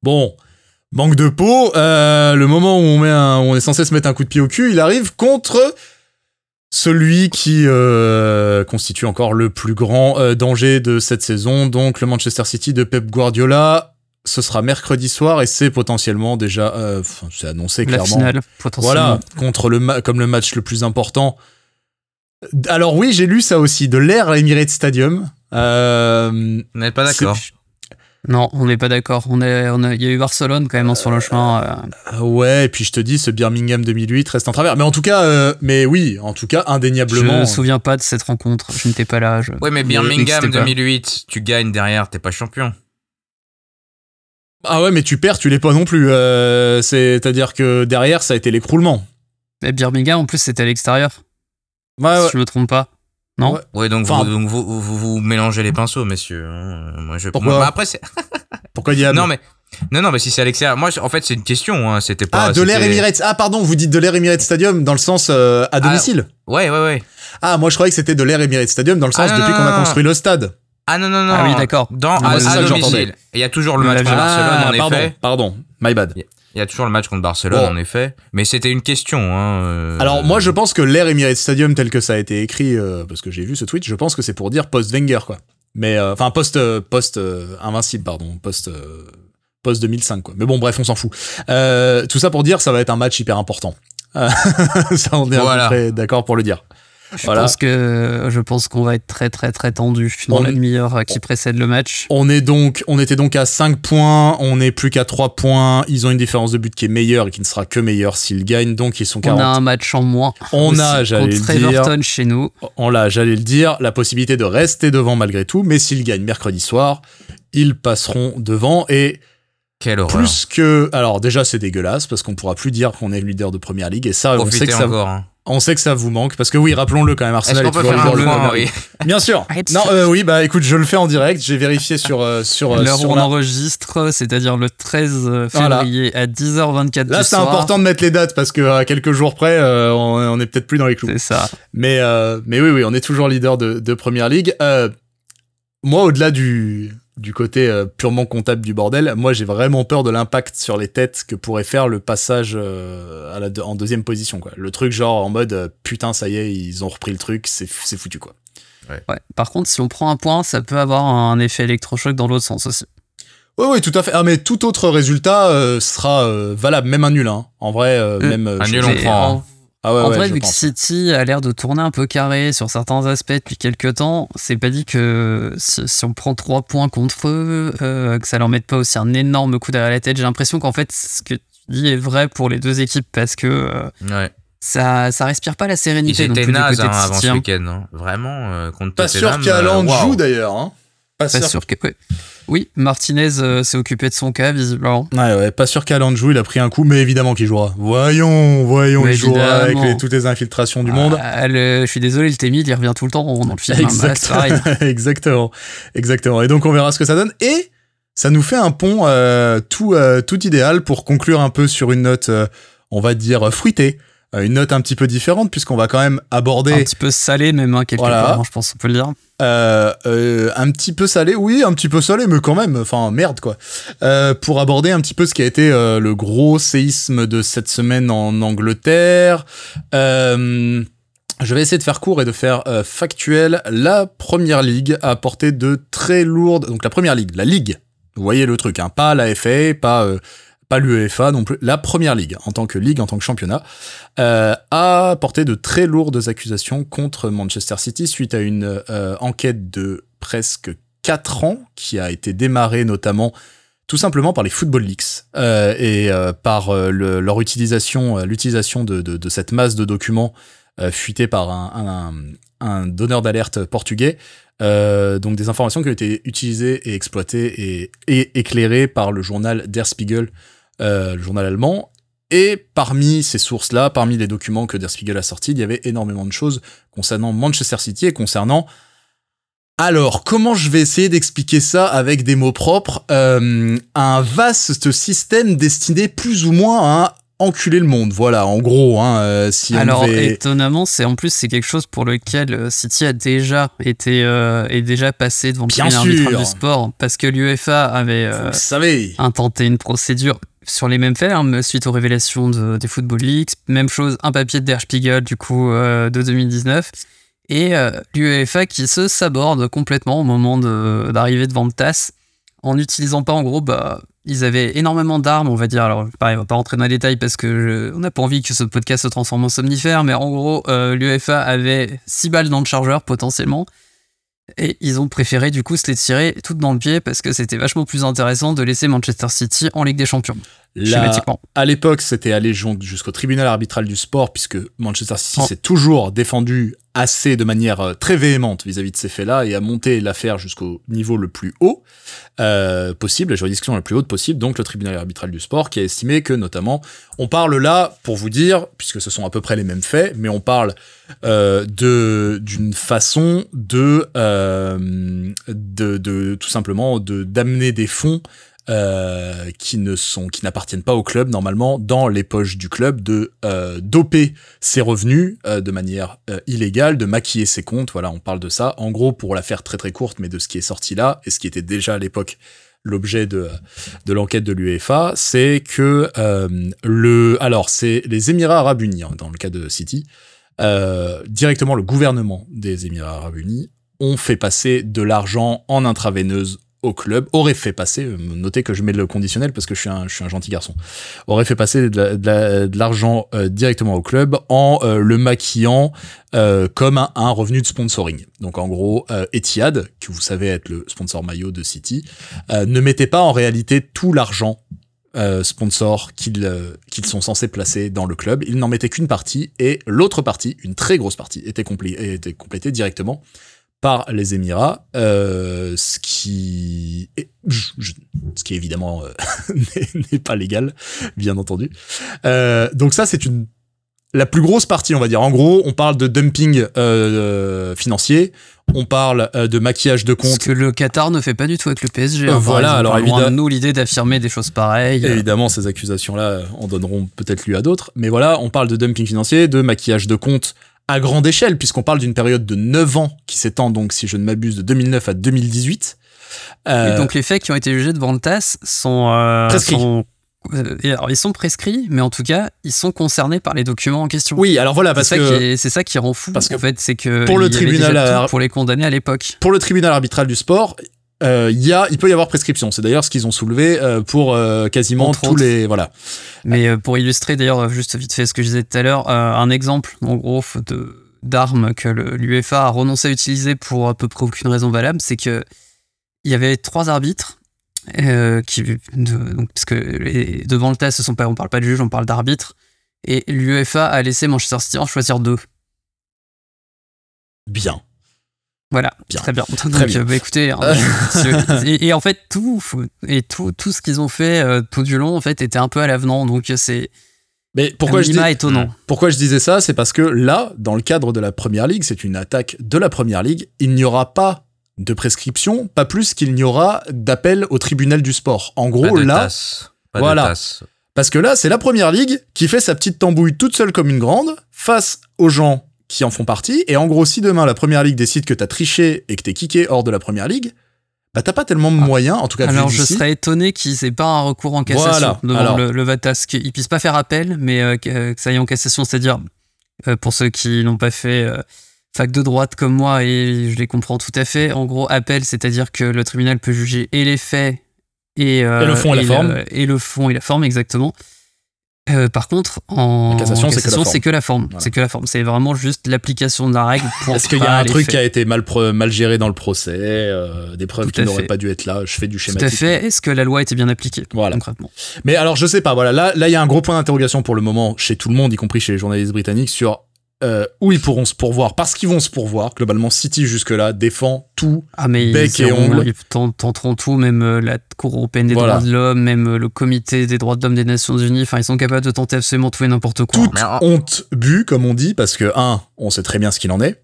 bon, manque de peau. euh, le moment où on, met un- où on est censé se mettre un coup de pied au cul, il arrive contre celui qui euh, constitue encore le plus grand euh, danger de cette saison, donc le Manchester City de Pep Guardiola. Ce sera mercredi soir et c'est potentiellement déjà, euh, c'est annoncé La clairement. finale, potentiellement. Voilà, contre le ma- comme le match le plus important. Alors oui, j'ai lu ça aussi, de l'ère à Emirates Stadium. Euh, Vous n'êtes pas d'accord Non, on n'est pas d'accord. On est, on a- il y a eu Barcelone quand même hein, sur le chemin. euh, Ah Ouais, et puis je te dis, ce Birmingham 2008 reste en travers. Mais en tout cas, euh, mais oui, en tout cas, je indéniablement. me souviens pas de cette rencontre. Je n'étais pas là. je- Ouais, mais Birmingham n'existait pas. 2008, tu gagnes derrière, t'es pas champion. Ah ouais, mais tu perds, tu l'es pas non plus. Euh, C'est-à-dire que derrière, ça a été l'écroulement. Mais Birmingham, en plus, c'était à l'extérieur. Ouais, ouais. Si je me trompe pas. Non Ouais. Ouais, donc, Enfin- vous, donc vous, vous, vous mélangez les pinceaux, messieurs. hein. Moi, je. Pourquoi moi, après, c'est. <laughs> Pourquoi diable Non, mais. Non, non, mais si c'est à l'extérieur. Moi, en fait, c'est une question. Hein. C'était pas. Ah, de l'air Emirates. Ah, pardon, vous dites de l'air Emirates Stadium dans le sens euh, à domicile. Ouais, ouais, ouais. Ah, moi je croyais que c'était de l'air Emirates Stadium dans le Ah, sens non, depuis non, qu'on a non. construit le stade. Ah non, non, non. Ah oui, d'accord. Dans, Moi, à, c'est à domicile. Il y a toujours le match. Barcelone, ah, en pardon, effet. pardon, my bad. Il y a toujours le match contre Barcelone, Bon. en effet. Mais c'était une question. Hein. euh, Alors moi je pense que l'air Emirates Stadium tel que ça a été écrit, euh, parce que j'ai vu ce tweet, je pense que c'est pour dire post-Wenger quoi. Mais euh, enfin post euh, post invincible pardon, post post 2005 quoi. Mais bon bref on s'en fout. Tout ça pour dire ça va être un match hyper important. <laughs> Ça on est à Voilà. peu près d'accord pour le dire. Je Voilà. pense que je pense qu'on va être très très très tendu dans On la demi-heure qui précède le match. On est donc, on était donc à 5 points, on est plus qu'à 3 points. Ils ont une différence de but qui est meilleure et qui ne sera que meilleure s'ils gagnent. Donc ils sont On 40. a un match en moins. On aussi a, j'allais le dire, Everton chez nous. on l'a, j'allais le dire, la possibilité de rester devant malgré tout. Mais s'ils gagnent mercredi soir, ils passeront devant et Quelle horreur. plus que, alors déjà c'est dégueulasse parce qu'on pourra plus dire qu'on est leader de première ligue et ça, on sait Profitez que ça, encore. hein. On sait que ça vous manque parce que oui, rappelons-le quand même, Est-ce Arsenal qu'on est, peut toujours leader de oui. Bien sûr. <laughs> Non, euh, oui, bah écoute, je le fais en direct. J'ai vérifié sur euh, sur euh, L'heure où on la- enregistre, c'est-à-dire le 13 Voilà. février à 10h24 Là, c'est important de mettre les dates parce que à quelques jours près, euh, on, on est peut-être plus dans les clous. C'est ça. Mais, euh, mais oui, oui, on est toujours leader de, de Première Ligue. Euh, moi, au-delà du, du côté euh, purement comptable du bordel, moi, j'ai vraiment peur de l'impact sur les têtes que pourrait faire le passage euh, à la deux- en deuxième position. Quoi. Le truc genre en mode, euh, putain, ça y est, ils ont repris le truc, c'est c'est foutu. quoi. Ouais. Par contre, si on prend un point, ça peut avoir un effet électrochoc dans l'autre sens aussi. Oui, oui, tout à fait. Ah, mais tout autre résultat euh, sera euh, valable, même un nul. Hein. En vrai, euh, Euh, même... un nul, on prend, en, Ah ouais, en ouais, vrai, vu que. City a l'air de tourner un peu carré sur certains aspects depuis quelques temps, c'est pas dit que si, si on prend trois points contre eux, euh, que ça leur mette pas aussi un énorme coup derrière la tête. J'ai l'impression qu'en fait, ce que tu dis est vrai pour les deux équipes parce que euh, Ouais. ça, ça respire pas la Ils sérénité non étaient nazes hein, de avant ce hein. week-end. hein. Vraiment, euh, contre Pas sûr qu'Haaland euh, waouh. joue d'ailleurs. Hein. Pas, Pas sûr. sûr que. Oui, Martinez euh, s'est occupé de son cas, visiblement. Ouais, ouais, pas sûr qu'Haaland joue, il a pris un coup, mais évidemment qu'il jouera. Voyons, voyons, Mais il jouera avec les- toutes les infiltrations du monde. Ah, le- je suis désolé, le Témil, il revient tout le temps dans le film. hein. Bah. Exactement, exactement. Et donc on verra ce que ça donne. Et ça nous fait un pont euh, tout, euh, tout idéal pour conclure un peu sur une note, on va dire, fruitée. Euh, une note un petit peu différente puisqu'on va quand même Un aborder petit peu salé, même, hein, quelque Voilà. part, hein, je pense qu'on peut le dire. euh, euh, un petit peu salé, oui, un petit peu salé, mais quand même, enfin merde quoi. Euh, pour aborder un petit peu ce qui a été euh, le gros séisme de cette semaine en Angleterre. Euh, je vais essayer de faire court et de faire factuel. La première ligue a apporté de très lourdes. Donc la première ligue, la ligue. Vous voyez le truc, hein, pas la FA, pas euh, pas l'UEFA non plus. La première ligue en tant que ligue, en tant que championnat, euh, a porté de très lourdes accusations contre Manchester City suite à une euh, enquête de presque 4 ans qui a été démarrée notamment tout simplement par les Football Leaks euh, et par le- leur utilisation, l'utilisation de, cette masse de documents fuités par un, donneur d'alerte portugais. Donc des informations qui ont été utilisées et exploitées et éclairées par le journal Der Spiegel, euh, le journal allemand. Et parmi ces sources-là, parmi les documents que Der Spiegel a sortis, il y avait énormément de choses concernant Manchester City et concernant alors, comment je vais essayer d'expliquer ça avec des mots propres Euh, Un vaste système destiné plus ou moins à enculer le monde. Voilà, en gros, hein, euh, si on Alors devait- étonnamment, c'est en plus c'est quelque chose pour lequel City a déjà été euh, est déjà passé devant le tribunal du sport parce que l'UEFA avait euh, intenté une procédure sur les mêmes faits hein, suite aux révélations de- des Football Leaks. Même chose, un papier de Der Spiegel du coup euh, de 2019 et euh, l'UEFA qui se saborde complètement au moment de- d'arriver devant le TAS en n'utilisant pas en gros bah ils avaient énormément d'armes, on va dire. Alors, pareil, on va pas rentrer dans les détails parce que on n'a pas envie que ce podcast se transforme en somnifère, mais en gros, euh, l'UEFA avait 6 balles dans le chargeur potentiellement. Et ils ont préféré du coup se les tirer toutes dans le pied parce que c'était vachement plus intéressant de laisser Manchester City en Ligue des Champions, Schématiquement. À l'époque, c'était allé jusqu'au tribunal arbitral du sport, puisque Manchester City Oh. s'est toujours défendu assez de manière euh, très véhémente vis-à-vis de ces faits-là et a monté l'affaire jusqu'au niveau le plus haut euh, possible, la juridiction la plus haute possible, donc le tribunal arbitral du sport, qui a estimé que notamment, on parle là, pour vous dire, puisque ce sont à peu près les mêmes faits, mais on parle euh, de d'une façon de, euh, de de tout simplement de d'amener des fonds euh, qui ne sont qui n'appartiennent pas au club normalement dans les poches du club de euh, doper ses revenus euh, de manière illégale de maquiller ses comptes. Voilà on parle de ça. En gros pour la faire très très courte mais de ce qui est sorti là et ce qui était déjà à l'époque l'objet de l'enquête de l'UEFA c'est que le alors c'est les Émirats Arabes Unis hein, dans le cas de City directement le gouvernement des Émirats Arabes Unis ont fait passer de l'argent en intraveineuse au club, aurait fait passer, euh, notez que je mets le conditionnel parce que je suis un, je suis un gentil garçon, aurait fait passer de la- de la- l'argent euh, directement au club en euh, le maquillant euh, comme un, un revenu de sponsoring. Donc en gros, euh, Etihad, que vous savez être le sponsor maillot de City, euh, ne mettait pas en réalité tout l'argent sponsor qu'ils qu'ils sont censés placer dans le club. Ils n'en mettaient qu'une partie et l'autre partie, une très grosse partie, était, complé- était complétée directement par les Émirats, euh, ce qui est, ce qui évidemment euh, <laughs> n'est- pas légal, bien entendu. Euh, donc ça, c'est une la plus grosse partie, on va dire. En gros, on parle de dumping financier, on parle de maquillage de Ce comptes. que le Qatar ne fait pas du tout avec le PSG. Hein, voilà, exemple. alors évidemment- nous l'idée d'affirmer des choses pareilles. Évidemment, ces accusations-là en donneront peut-être lieu à d'autres. Mais voilà, on parle de dumping financier, de maquillage de comptes à grande échelle, puisqu'on parle d'une période de 9 ans qui s'étend donc, si je ne m'abuse, de 2009 à 2018. Euh, Et donc les faits qui ont été jugés devant le TAS sont, euh, Prescrits. sont- euh, alors, ils sont prescrits, mais en tout cas, ils sont concernés par les documents en question. oui, alors voilà, parce ça, que c'est ça qui rend fou. parce en que fait, c'est que pour le tribunal pour les condamner à l'époque. pour le tribunal arbitral du sport, euh, il y a, il peut y avoir prescription. C'est d'ailleurs ce qu'ils ont soulevé euh, pour euh, quasiment Entre tous autres. les voilà. Mais euh, pour illustrer d'ailleurs juste vite fait ce que je disais tout à l'heure, un exemple en gros de d'armes que l'UEFA a renoncé à utiliser pour à peu près aucune raison valable, c'est que il y avait trois arbitres qui de- donc, parce que les- devant le test, ce sont pas on parle pas de juge, on parle d'arbitre et l'UEFA a laissé Manchester City en choisir deux. Bien. Voilà, Bien. très bien. Donc, Très bien. euh, bah, écoutez, hein, <laughs> et, et en fait tout et tout tout ce qu'ils ont fait euh, tout du long en fait était un peu à l'avenant, donc c'est Mais pourquoi un je dis étonnant. pourquoi je disais ça, c'est parce que là, dans le cadre de la première ligue, c'est une attaque de la première ligue. Il n'y aura pas de prescription, pas plus qu'il n'y aura d'appel au tribunal du sport. En Pas gros, de là, tasse. Pas Voilà. de tasse. Parce que là, c'est la première ligue qui fait sa petite tambouille toute seule comme une grande face aux gens qui en font partie. Et en gros, si demain la première ligue décide que t'as triché et que t'es kické hors de la première ligue, bah t'as pas tellement de moyens, en tout cas Alors, je serais étonné qu'ils aient pas un recours en cassation Voilà. devant Alors- le, le VATAS, qu'ils puissent pas faire appel, mais euh, que, que ça aille en cassation. C'est-à-dire, euh, pour ceux qui n'ont pas fait euh, fac de droite comme moi, et je les comprends tout à fait, en gros, appel, c'est-à-dire que le tribunal peut juger et les faits et, euh, Et le fond et la forme. et le fond et la forme, exactement. Euh, par contre, en En cassation, c'est que la forme. c'est que la forme. Voilà. C'est que la forme. C'est vraiment juste l'application de la règle pour. Est-ce qu'il y a un truc faits. qui a été mal, mal géré dans le procès, euh, des preuves Tout qui n'auraient pas dû être là Je fais du Tout schématique. à fait. Est-ce que la loi était bien appliquée Voilà. concrètement? Mais alors, je sais pas, voilà, là, là, il y a un gros point d'interrogation pour le moment chez tout le monde, y compris chez les journalistes britanniques, sur euh, où ils pourront se pourvoir. Parce qu'ils vont se pourvoir. Globalement, City, jusque-là, défend tout. Ah mais Bec ils, et ongles. ils tent- tenteront tout, même euh, la Cour européenne des Voilà. droits de l'homme, même euh, le Comité des droits de l'homme des Nations Unies. Enfin, ils sont capables de tenter absolument tout et n'importe quoi. Toute Mais en- honte bu, comme on dit, parce que, un, on sait très bien ce qu'il en est.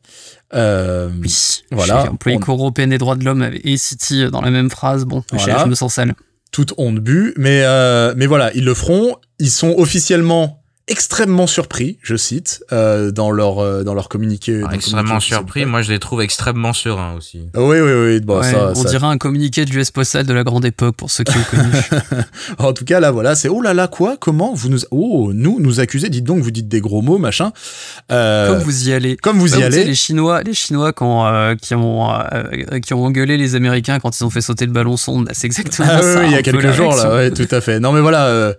Euh, Oui. Voilà. J'ai employé On- Cour européenne des droits de l'homme et City dans la même phrase. Bon, je- me sens sale. toute honte bu, mais euh, mais voilà, ils le feront. Ils sont officiellement extrêmement surpris, je cite, euh, dans leur euh, dans leur communiqué. dans le extrêmement communiqué surpris. Moi, je les trouve extrêmement sereins aussi. Ah Oui, oui, oui. Bon, Ouais, ça, on ça- dirait un communiqué de l'US Postal de la grande époque pour ceux qui ont connu. <laughs> En tout cas, là, voilà, c'est oh là là, quoi? Comment vous nous oh nous nous accusez? Dites donc, vous dites des gros mots, machin. Euh, Comme vous y allez. comme vous y Comme, allez. les Chinois, les Chinois quand, euh, qui, ont, euh, qui ont engueulé les Américains quand ils ont fait sauter le ballon sonde, c'est exactement Ah oui, ça. oui, il y a quelques jours là, ouais, tout à fait. Non mais voilà,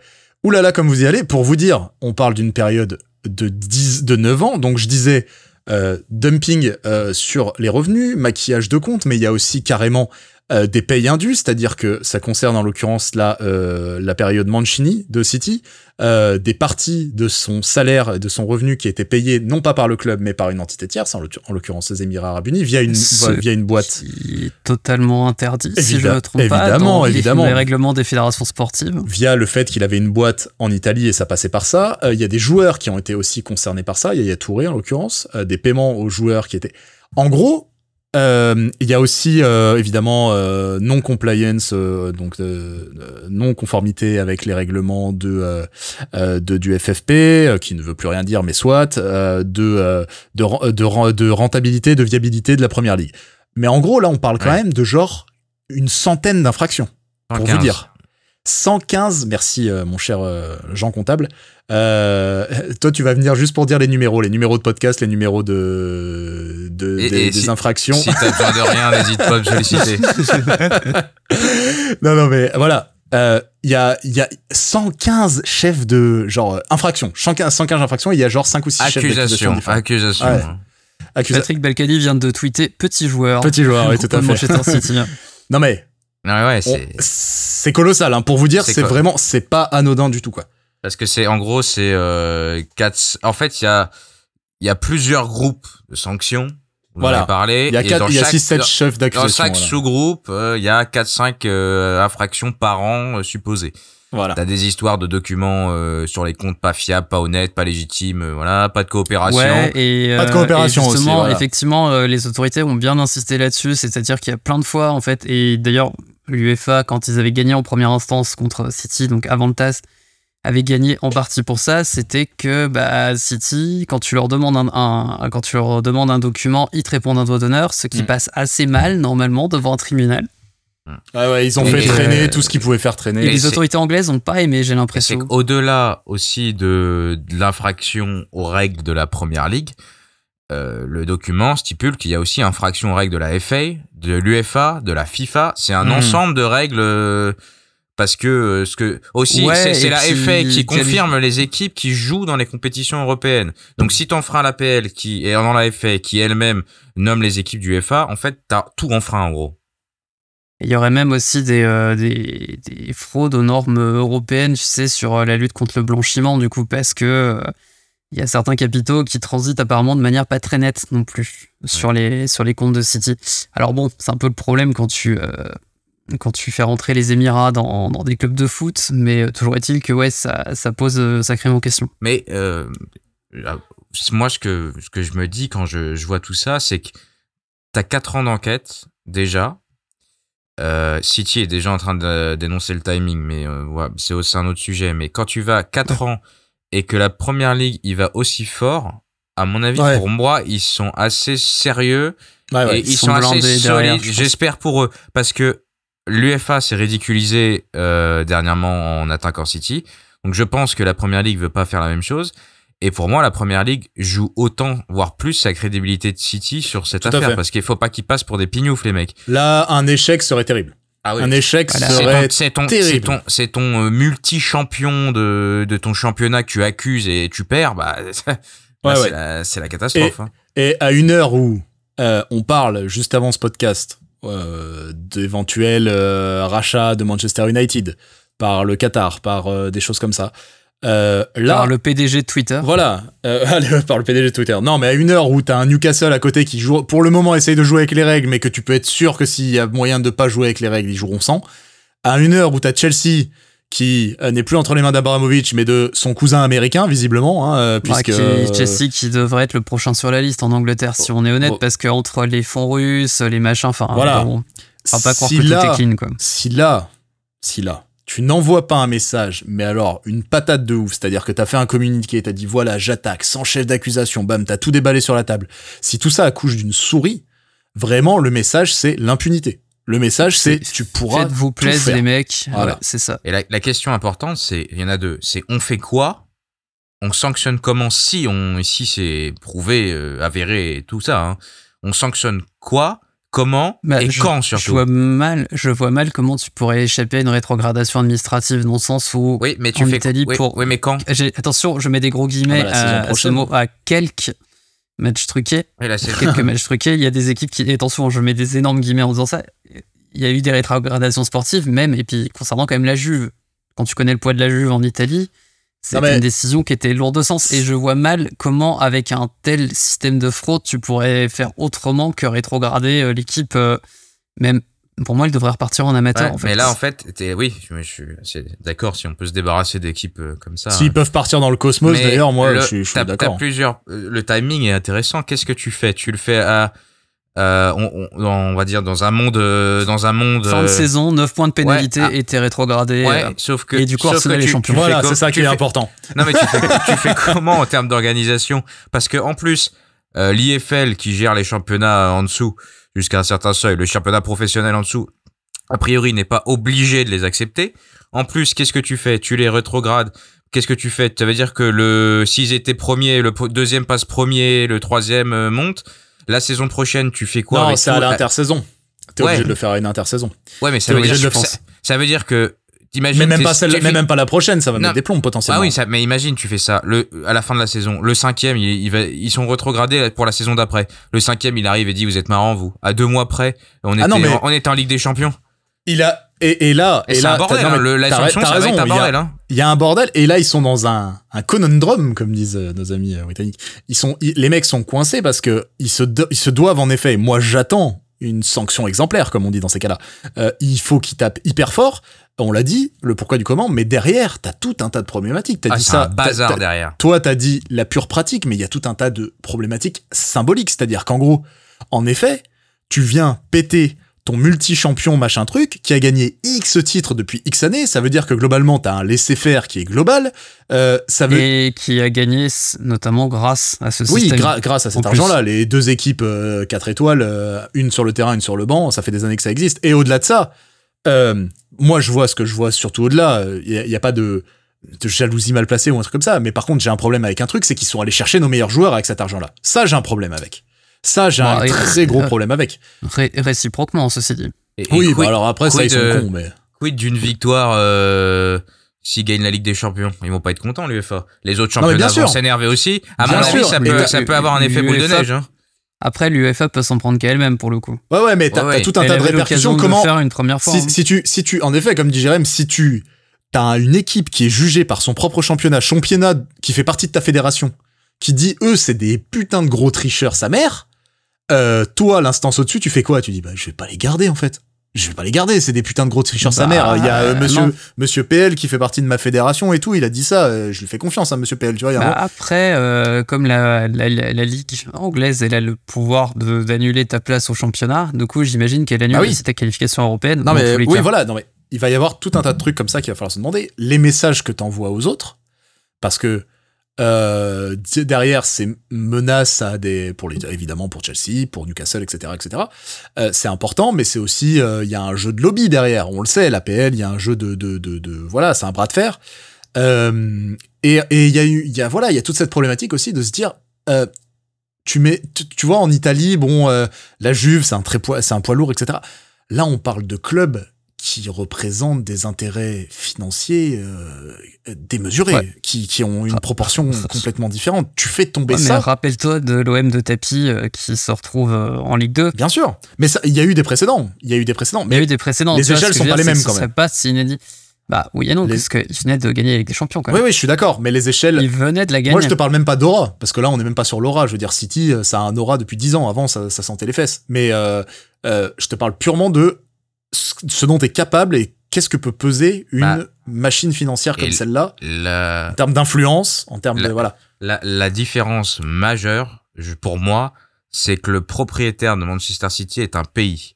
oulala comme vous y allez, pour vous dire, on parle d'une période de 10 de 9 ans, donc je disais euh, dumping euh, sur les revenus, maquillage de compte, mais il y a aussi carrément euh, des payes indues, c'est-à-dire que ça concerne en l'occurrence là euh, la période Mancini de City, euh, des parties de son salaire et de son revenu qui étaient payées non pas par le club mais par une entité tierce, en l'occur- en l'occurrence les Émirats Arabes Unis, via une via une boîte. Qui est totalement interdit, si je ne me trompe pas, évidemment, les- évidemment. les règlements des fédérations sportives. via le fait qu'il avait une boîte en Italie et ça passait par ça. Euh, Il y a des joueurs qui ont été aussi concernés par ça. Il y a Touré en l'occurrence, euh, des paiements aux joueurs qui étaient. En gros, euh, il y a aussi euh, évidemment euh, non compliance, euh, donc euh, non conformité avec les règlements de, de du FFP, qui ne veut plus rien dire, mais soit euh, de, euh, de de de rentabilité, de viabilité de la première ligue. Mais en gros, là, on parle quand Ouais. même de genre une centaine d'infractions pour vous 115. dire. 115, merci euh, mon cher euh, Jean Comptable. Euh, toi, tu vas venir juste pour dire les numéros, les numéros de podcast, les numéros de, de Et- des, et des si- infractions. Si t'as besoin de rien, n'hésite pas à me solliciter. <laughs> non, non, mais voilà. Euh, Il y, a, il y a 115 chefs de genre infractions. 115, 115 infractions, il y a genre 5 ou 6 chefs d'accusation. Accusation, différents. accusation. Ouais. Accusa- Patrick Balkany vient de tweeter petit joueur. Petit joueur, oui, tout à fait. Manchester City. <laughs> Non, mais Ouais, ouais, on- c'est c'est colossal. Hein. Pour vous dire, C'est vraiment, c'est pas anodin du tout, quoi. parce que c'est en gros c'est euh, quatre. En fait, il y a il y a plusieurs groupes de sanctions. Vous Voilà. en avez parlé. Il y a, quatre- dans il y a chaque- 6-7 dans- chefs Dans d'accusation. chaque voilà. sous-groupe, euh, il y a 4-5 euh, infractions par an euh, supposées. Voilà. T'as des histoires de documents euh, sur les comptes pas fiables, pas honnêtes, pas légitimes, euh, voilà, pas de coopération. Ouais, et, Pas de coopération et aussi, voilà. effectivement, euh, les autorités ont bien insisté là-dessus, c'est-à-dire qu'il y a plein de fois, en fait, et d'ailleurs, l'UEFA, quand ils avaient gagné en première instance contre City, donc avant le TAS, avait gagné en partie pour ça, c'était que bah, City, quand tu leur demandes un, un- quand tu leur demandes un document, ils te répondent un doigt d'honneur, ce qui Mm. passe assez mal normalement devant un tribunal. Ouais, ouais, ils ont Et- fait et, traîner euh, tout ce qu'ils pouvaient faire traîner. Et les autorités anglaises n'ont pas aimé, j'ai l'impression. qu'au-delà aussi de, de l'infraction aux règles de la première ligue, euh, le document stipule qu'il y a aussi infraction aux règles de la FA, de l'UFA, de la FIFA. C'est un Mhm. ensemble de règles euh, parce que euh, ce que aussi Ouais, c'est la FA qui confirme les équipes qui jouent dans les compétitions européennes. Donc si t'enfreins l'APL qui est dans la FA qui elle-même nomme les équipes du FA, en fait t'as tout enfreint en gros. Il y aurait même aussi des, euh, des, des fraudes aux normes européennes, tu sais, sur la lutte contre le blanchiment, du coup, parce que il y a certains capitaux qui transitent apparemment de manière pas très nette non plus sur, les, sur les comptes de City. Alors bon, c'est un peu le problème quand tu, euh, quand tu fais rentrer les Émirats dans, dans des clubs de foot, mais euh, toujours est-il que ouais, ça, ça pose euh, sacrément question. Mais euh, moi, ce que, ce que je me dis quand je, je vois tout ça, c'est que t'as 4 ans d'enquête déjà. Euh, City est déjà en train de dénoncer le timing, mais ouais, c'est aussi un autre sujet. Mais quand tu vas 4 ans et que la première ligue il va aussi fort, à mon avis, Ouais. pour moi, ils sont assez sérieux Ouais, ouais. et ils, ils sont, sont assez solides. J'espère pour eux parce que l'UFA s'est ridiculisé euh, dernièrement en attaquant City. Donc je pense que la première ligue veut pas faire la même chose. Et pour moi, la première ligue joue autant, voire plus, sa crédibilité de City sur cette Tout affaire parce qu'il faut pas qu'ils passent pour des pignoufs les mecs. Là, un échec serait terrible. Ah Un échec Voilà. Serait ton, c'est ton, terrible. c'est ton, c'est ton euh, multi-champion de, de ton championnat que tu accuses et tu perds, bah, <laughs> Ouais, c'est ouais. la, c'est la catastrophe. hein. Et à une heure où euh, on parle, juste avant ce podcast, euh, d'éventuels euh, rachats de Manchester United par le Qatar, par euh, des choses comme ça. Euh, là, Par le PDG de Twitter. voilà, euh, <laughs> allez, par le PDG de Twitter. Non, mais à une heure où t'as un Newcastle à côté qui joue, pour le moment essaye de jouer avec les règles, mais que tu peux être sûr que s'il y a moyen de pas jouer avec les règles, ils joueront sans. À une heure où t'as Chelsea qui euh, n'est plus entre les mains d'Abramovich, mais de son cousin américain, visiblement, hein, euh, Bah, puisque... qui, euh, Chelsea qui devrait être le prochain sur la liste en Angleterre, si on est honnête, Oh. parce que entre les fonds russes, les machins, enfin, Voilà. bon, on va pas croire si que là, tout est clean, quoi. si là, si là, tu n'envoies pas un message, mais alors une patate de ouf, c'est-à-dire que t'as fait un communiqué, t'as dit voilà, j'attaque, sans chef d'accusation, bam, t'as tout déballé sur la table. Si tout ça accouche d'une souris, vraiment, le message, c'est l'impunité. Le message, c'est tu pourras. Faites-vous tout plaisir, faire. les mecs. Voilà. Ouais, c'est ça. Et la, la question importante, c'est, il y en a deux. C'est on fait quoi? On sanctionne comment si on, si c'est prouvé, euh, avéré et tout ça. hein. On sanctionne quoi? Comment Bah, Et je- quand Je surtout vois mal, je vois mal comment tu pourrais échapper à une rétrogradation administrative dans le sens où, Oui, mais tu en fais Italie, oui, pour- oui, mais quand? attention, je mets des gros guillemets Ah bah, saison à, à ce mot, à quelques matchs truqués, Oui, là, c'est- quelques matchs truqués, il y a des équipes qui, et attention, je mets des énormes guillemets en disant ça, il y a eu des rétrogradations sportives même, et puis concernant quand même la Juve, quand tu connais le poids de la Juve en Italie, c'est mais- une décision qui était lourde de sens, et je vois mal comment, avec un tel système de fraude, tu pourrais faire autrement que rétrograder euh, l'équipe, euh, même, pour moi, elle devrait repartir en amateur, Ouais, en fait. Mais là, en fait, t'es- oui, je, je suis d'accord si on peut se débarrasser d'équipes euh, comme ça. S'ils peuvent partir dans le cosmos, d'ailleurs, moi, le- je suis, je suis t'as- T'as d'accord. plusieurs. euh, Le timing est intéressant. Qu'est-ce que tu fais? Tu le fais à, euh, on, on- on va dire dans un monde, euh, dans un monde. Fin de euh, saison, 9 points de pénalité Ouais, ah. et t'es rétrogradé. Ouais, euh, sauf que et du coup, Arsenal est champion. Voilà, c'est ça qui est fais- important. Non mais tu fais, tu fais <laughs> comment en termes d'organisation? Parce que en plus, euh, l'IFL qui gère les championnats en dessous jusqu'à un certain seuil, le championnat professionnel en dessous, a priori n'est pas obligé de les accepter. En plus, qu'est-ce que tu fais? Tu les rétrogrades. Qu'est-ce que tu fais? Ça veut dire que le s'ils étaient premiers, le deuxième passe premier, le troisième euh, monte. La saison prochaine, tu fais quoi non, c'est à l'intersaison. T'es Ouais. obligé de le faire à une intersaison. Ouais, mais ça veut, dire, de le ça, faire. ça veut dire que Mais même pas celle, mais même pas la prochaine, ça va Non. mettre des plombs potentiellement. Ah oui, ça, mais imagine, tu fais ça. Le, à la fin de la saison, le cinquième, il, il va, ils sont rétrogradés pour la saison d'après. Le cinquième, il arrive et dit, vous êtes marrant, vous. À deux mois près, on était, Ah non, mais- en, on était en Ligue des Champions. Il a et, et là Et, là un bordel, non, hein. Le- la sanction, ça va raison, être un il y a- bordel, hein. Il y a un bordel et là ils sont dans un un conundrum comme disent euh, nos amis euh, britanniques. Ils sont ils- les mecs sont coincés parce que ils se do- ils se doivent en effet. Moi j'attends une sanction exemplaire comme on dit dans ces cas-là. Euh, il faut qu'ils tapent hyper fort. On l'a dit le pourquoi du comment, mais derrière t'as tout un tas de problématiques. T'as Ah, dit ça. un bazar t'as- derrière. toi, t'as dit la pure pratique, mais il y a tout un tas de problématiques symboliques. C'est-à-dire qu'en gros, en effet, tu viens péter ton multi-champion machin truc qui a gagné X titres depuis X années. Ça veut dire que globalement, t'as un laisser-faire qui est global. Euh, ça veut Et qui a gagné notamment grâce à ce oui, système. gra- grâce à cet argent-là, les deux équipes 4 étoiles, euh, une sur le terrain, une sur le banc, ça fait des années que ça existe. Et au-delà de ça, euh, moi je vois ce que je vois surtout au-delà. Il n'y a pas de de jalousie mal placée ou un truc comme ça. Mais par contre, j'ai un problème avec un truc, c'est qu'ils sont allés chercher nos meilleurs joueurs avec cet argent-là. Ça, j'ai un problème avec. Ça, j'ai Bon, un très gros euh, problème avec. Ré- réciproquement, ceci dit. Et- et Oui, bah quid- alors après, ça, ils sont euh, cons, mais. Quid d'une victoire euh, s'ils gagnent la Ligue des Champions? Ils vont pas être contents, l'UEFA. Les autres championnats vont s'énerver aussi. À Bien mon avis, ça peut, t'as- ça peut avoir un effet boule de neige. Hein. Après, l'UEFA peut s'en prendre qu'à elle-même pour le coup. Ouais, ouais, mais t'as Ouais, ouais. t'as tout un Elle tas de répercussions. Comment. faire une première fois. Si, hein. si tu, si tu, en effet, comme dit Jérém, si tu as une équipe qui est jugée par son propre championnat, championnat qui fait partie de ta fédération, qui dit eux c'est des putains de gros tricheurs sa mère, euh, toi l'instance au-dessus tu fais quoi? Tu dis bah je vais pas les garder en fait. Je vais pas les garder, c'est des putains de gros tricheurs sa Bah, mère. Il y a euh, euh, monsieur, non. monsieur PL qui fait partie de ma fédération et tout, il a dit ça, euh, je lui fais confiance à monsieur PL, tu vois. un Bah, après, comme la, la, la- la ligue anglaise, elle a le pouvoir d'annuler ta place au championnat. Du coup, j'imagine qu'elle annule Ah oui. ta qualification européenne. Non mais oui cas. voilà, non mais il va y avoir tout un tas de trucs comme ça qu'il va falloir se demander. Les messages que t'envoies aux autres, parce que euh, derrière ces menaces à des, pour les, évidemment pour Chelsea, pour Newcastle, etc., etc. euh, c'est important, mais c'est aussi euh, il y a un jeu de lobby derrière. On le sait, l'APL, il y a un jeu de, de, de, voilà, c'est un bras de fer. Et et il y a eu, il y a voilà, il y a toute cette problématique aussi de se dire. Tu mets, tu, vois, en Italie, bon, la Juve, c'est un très poids, c'est un poids lourd, etc. Là, on parle de clubs qui représentent des intérêts financiers euh, démesurés, Ouais. qui, qui ont une Ah, proportion ça- complètement différente. Tu fais tomber Ouais, mais ça, rappelle-toi de l'OM de tapis euh, qui se retrouve euh, en Ligue 2. bien sûr. Mais ça- il y a eu des précédents. Il y a eu des précédents. Il y a Mais eu des précédents. les échelles que sont pas les mêmes, c'est quand même. serait pas si inédit. Bah oui et non, Les- parce qu'ils venaient de gagner avec des champions quand oui, même. oui, je suis d'accord. Mais les échelles. Ils venaient de la gagner. Moi, je te parle même pas d'aura, parce que là, on n'est même pas sur l'aura. Je veux dire, City, ça a un aura depuis 10 ans. Avant, ça, ça sentait les fesses. Mais euh, euh, je te parle purement de ce dont tu es capable et qu'est-ce que peut peser une Bah, machine financière comme celle-là, La, en termes d'influence, en termes de. La- Voilà. la, la différence majeure, je- pour moi, c'est que le propriétaire de Manchester City est un pays.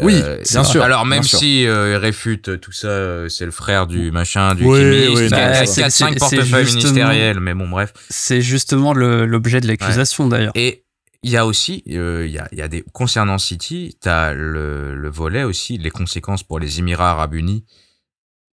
Oui, Euh, bien sûr, Alors même si euh, il réfute tout ça, euh, c'est le frère du machin, du Oui, chimiste, oui, va. 4-5 C'est- c'est portefeuilles ministériels, mais bon bref. C'est justement l'objet de l'accusation d'ailleurs. Et il y a aussi, euh, il y, a, il y a des concernant City, tu as le, le volet aussi, les conséquences pour les Émirats Arabes Unis.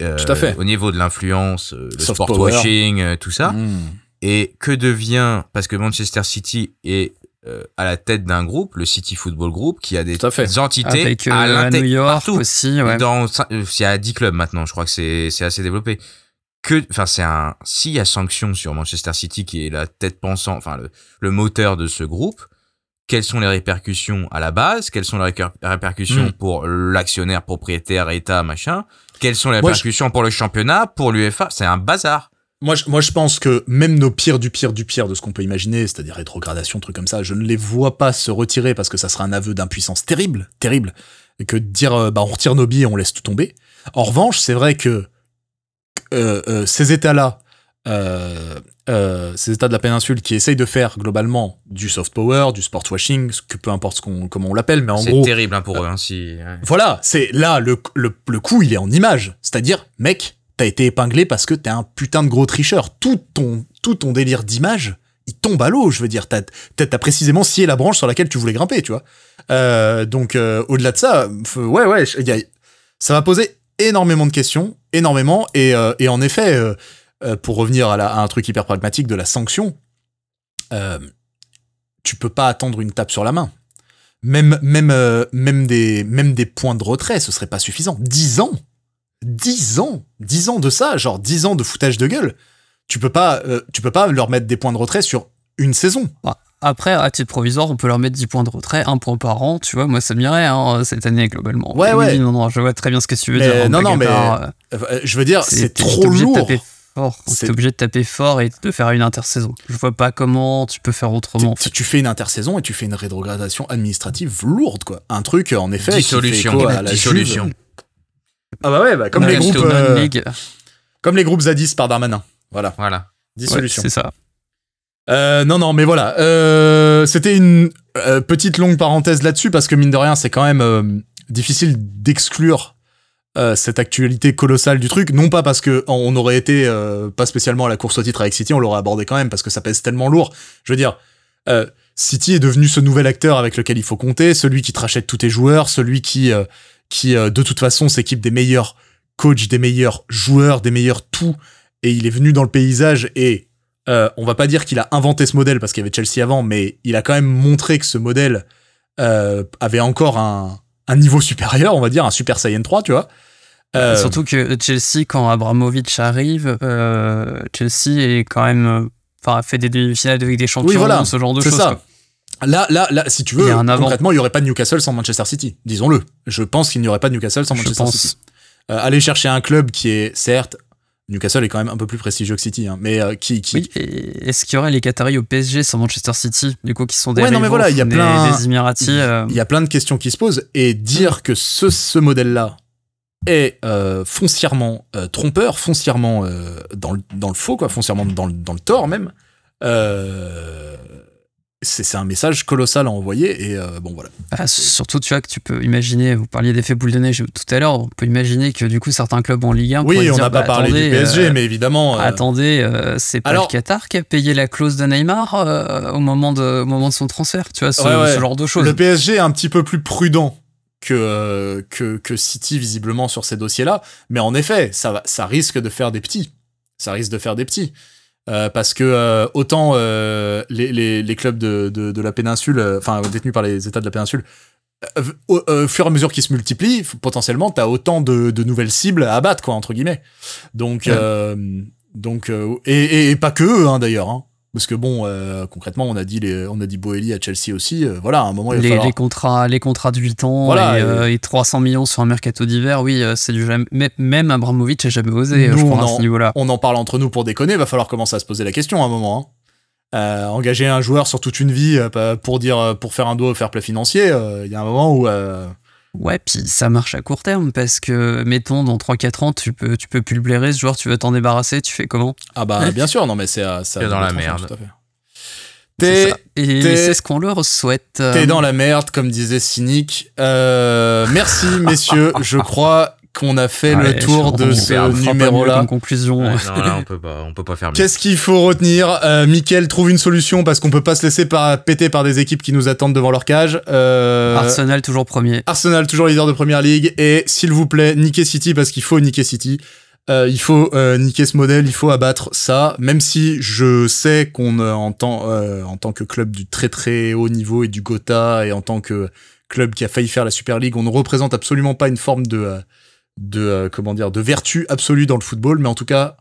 euh, Tout à fait. Au niveau de l'influence, euh, le Soft sport power. washing, euh, tout ça. Mmh. Et que devient, parce que Manchester City est euh, à la tête d'un groupe, le City Football Group, qui a des Tout à fait. entités Avec euh, à à l'intérieur New York partout. aussi. Ouais. Dans, il y a 10 clubs maintenant, je crois que c'est c'est assez développé. Que, enfin, c'est un, s'il y a sanction sur Manchester City, qui est la tête pensant, enfin, le, le moteur de ce groupe, quelles sont les répercussions à la base? Quelles sont les réper- répercussions Mm. pour l'actionnaire, propriétaire, État, machin? Quelles sont les Moi, je- répercussions pour le championnat, pour l'UEFA? C'est un bazar. Moi, je, moi, je pense que même nos pires du pire du pire de ce qu'on peut imaginer, c'est-à-dire rétrogradation, trucs comme ça, je ne les vois pas se retirer parce que ça serait un aveu d'impuissance terrible, terrible, que de dire, euh, bah, on retire nos billets, on laisse tout tomber. En revanche, c'est vrai que euh, euh, ces États-là, euh, euh, ces États de la péninsule qui essayent de faire globalement du soft power, du sport washing, que peu importe ce qu'on, comment on l'appelle, mais en C'est gros, terrible hein, pour eux, hein, si, ouais. voilà, c'est là le, le, le coup, il est en image. C'est-à-dire, mec, t'as été épinglé parce que t'es un putain de gros tricheur. Tout ton, tout ton délire d'image, il tombe à l'eau. Je veux dire, t'as, t'as, précisément scié la branche sur laquelle tu voulais grimper, tu vois. Euh, donc, euh, au-delà de ça, ouais, ouais, y a- ça va poser énormément de questions, énormément. Et, euh, et en effet, euh, pour revenir à, la- à un truc hyper pragmatique de la sanction, euh, tu peux pas attendre une tape sur la main. Même, même, euh, même, des, même des points de retrait, ce serait pas suffisant. 10 ans 10 ans 10 ans de ça, genre 10 ans de foutage de gueule. Tu peux pas, euh, tu peux pas leur mettre des points de retrait sur une saison. Après, à titre provisoire, on peut leur mettre 10 points de retrait, un point par an. Tu vois, moi, ça m'irait hein, cette année globalement. Ouais, ouais. non, non, je vois très bien ce que tu veux Mais dire. hein, non, non, mais euh, je veux dire, c'est trop de lourd. taper fort. C'est- T'es obligé de taper fort et de faire une intersaison. Je vois pas comment tu peux faire autrement. en Tu- fait. Tu fais une intersaison et tu fais une rétrogradation administrative lourde, quoi. Un truc, en effet, Dissolution. qui fait à la Dissolution. Juve. Ah bah ouais, bah, comme, Ouais, les groupes, euh, comme les groupes Zadis par Darmanin. Voilà, Voilà. Ouais, dissolution. c'est ça. Euh, non, non, mais voilà. Euh, C'était une euh, petite longue parenthèse là-dessus parce que mine de rien, c'est quand même euh, difficile d'exclure euh, cette actualité colossale du truc. Non pas parce que on aurait été euh, pas spécialement à la course au titre avec City, on l'aurait abordé quand même parce que ça pèse tellement lourd. Je veux dire, euh, City est devenu ce nouvel acteur avec lequel il faut compter, celui qui te rachète tous tes joueurs, celui qui, qui de toute façon s'équipe des meilleurs coachs, des meilleurs joueurs, des meilleurs tout et il est venu dans le paysage et on va pas dire qu'il a inventé ce modèle parce qu'il y avait Chelsea avant, mais il a quand même montré que ce modèle avait encore un, un niveau supérieur, on va dire, un Super Saiyan 3, tu vois. Euh, Surtout que Chelsea, quand Abramovich arrive, euh, Chelsea est quand même, euh, enfin, fait des demi-finales de Ligue des Champions, Oui, voilà, ce genre de choses. ça. quoi. Là, là, là, si tu veux, Il concrètement, il y aurait pas de Newcastle sans Manchester City. Disons-le. Je pense qu'il n'y aurait pas de Newcastle sans Manchester. City. Euh, aller chercher un club qui est, certes, Newcastle est quand même un peu plus prestigieux que City, hein, mais euh, qui, qui, Oui, est-ce qu'il y aurait les Qataris au PSG sans Manchester City, du coup, qui sont des Ouais, non, mais voilà, il y a plein- des Émiratis euh, il y a plein de questions qui se posent et dire que ce, ce modèle-là est euh, foncièrement trompeur, foncièrement dans, le, dans le faux, quoi, foncièrement dans le, dans le tort même, c'est un message colossal à envoyer et euh, bon voilà. bah, surtout, tu vois, que tu peux imaginer, vous parliez d'effet boule de neige tout à l'heure, on peut imaginer que du coup, certains clubs en Ligue 1 pourraient Oui, on n'a pas bah, parlé attendez, du PSG, euh, mais évidemment. euh, Attendez, c'est pas Alors- le Qatar qui a payé la clause de Neymar au, moment de, au moment de son transfert, tu vois, ce, Ouais, ouais. ce genre de choses. Le PSG est un petit peu plus prudent que, que, que City, visiblement, sur ces dossiers-là. Mais en effet, ça, ça risque de faire des petits. Ça risque de faire des petits. Euh, parce que euh, autant euh, les, les, les clubs de, de, de la péninsule, euh, enfin détenus par les États de la péninsule, euh, au, au fur et à mesure qu'ils se multiplient, potentiellement, t'as autant de, de nouvelles cibles à abattre, quoi, entre guillemets. Donc, Ouais. euh, donc euh, et, et, et pas que eux, hein, d'ailleurs. Hein. Parce que bon, euh, concrètement, on a dit les, on a dit Boeli à Chelsea aussi. euh, voilà, à un moment, il va les, falloir. les contrats, les contrats de 8 ans Voilà, et, et- euh, et 300 millions sur un mercato d'hiver, oui, c'est du jamais. mais- Même Abramovich n'a jamais osé, Nous, je on crois, à en- ce niveau-là. on en parle entre nous pour déconner, va falloir commencer à se poser la question à un moment. hein. Engager un joueur sur toute une vie pour dire pour faire un doigt au fair play financier, il y a un moment où Ouais, puis ça marche à court terme parce que, mettons, dans 3-4 ans, tu peux, tu peux plus le blairer, ce joueur, tu veux t'en débarrasser, tu fais comment? Ah bah Ouais. bien sûr non mais c'est euh, ça T'es dans la merde. tout à fait. T'es ça. Et c'est ce qu'on leur souhaite. euh, t'es dans la merde comme disait Cynic. Euh, merci messieurs, je crois qu'on a fait ouais, le tour de ce numéro-là. Conclusion. Ouais, <laughs> non, là, on peut pas, on peut pas faire mieux. Qu'est-ce qu'il faut retenir? Euh, Mickaël trouve une solution parce qu'on peut pas se laisser par- péter par des équipes qui nous attendent devant leur cage. Euh, Arsenal toujours premier. Arsenal toujours leader de première ligue et s'il vous plaît niquez City parce qu'il faut niquer City. Euh, il faut euh, niquer ce modèle, il faut abattre ça, même si je sais qu'on euh, en, tant, euh, en tant que club du très très haut niveau et du Gotha et en tant que club qui a failli faire la Super League, on ne représente absolument pas une forme de, euh, de euh, comment dire de vertu absolue dans le football, mais en tout cas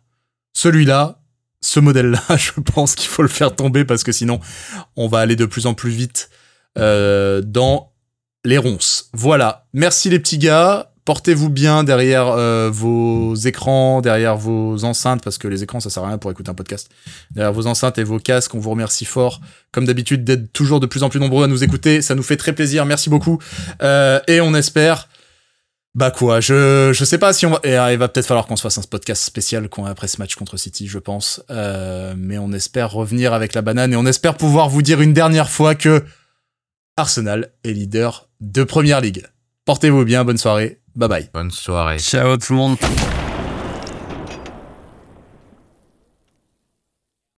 celui-là, ce modèle-là, <laughs> je pense qu'il faut le faire tomber parce que sinon on va aller de plus en plus vite euh, dans les ronces. Voilà. Merci les petits gars. Portez-vous bien derrière euh, vos écrans, derrière vos enceintes, parce que les écrans, ça sert à rien pour écouter un podcast. Derrière vos enceintes et vos casques, on vous remercie fort, comme d'habitude, d'être toujours de plus en plus nombreux à nous écouter. Ça nous fait très plaisir. Merci beaucoup. Et on espère. Bah quoi, je, je sais pas si on va... et, euh, il va peut-être falloir qu'on se fasse un podcast spécial qu'on- après ce match contre City, je pense. Euh, mais on espère revenir avec la banane et on espère pouvoir vous dire une dernière fois que Arsenal est leader de Première Ligue. Portez-vous bien, bonne soirée, bye bye. Bonne soirée. Ciao tout le monde.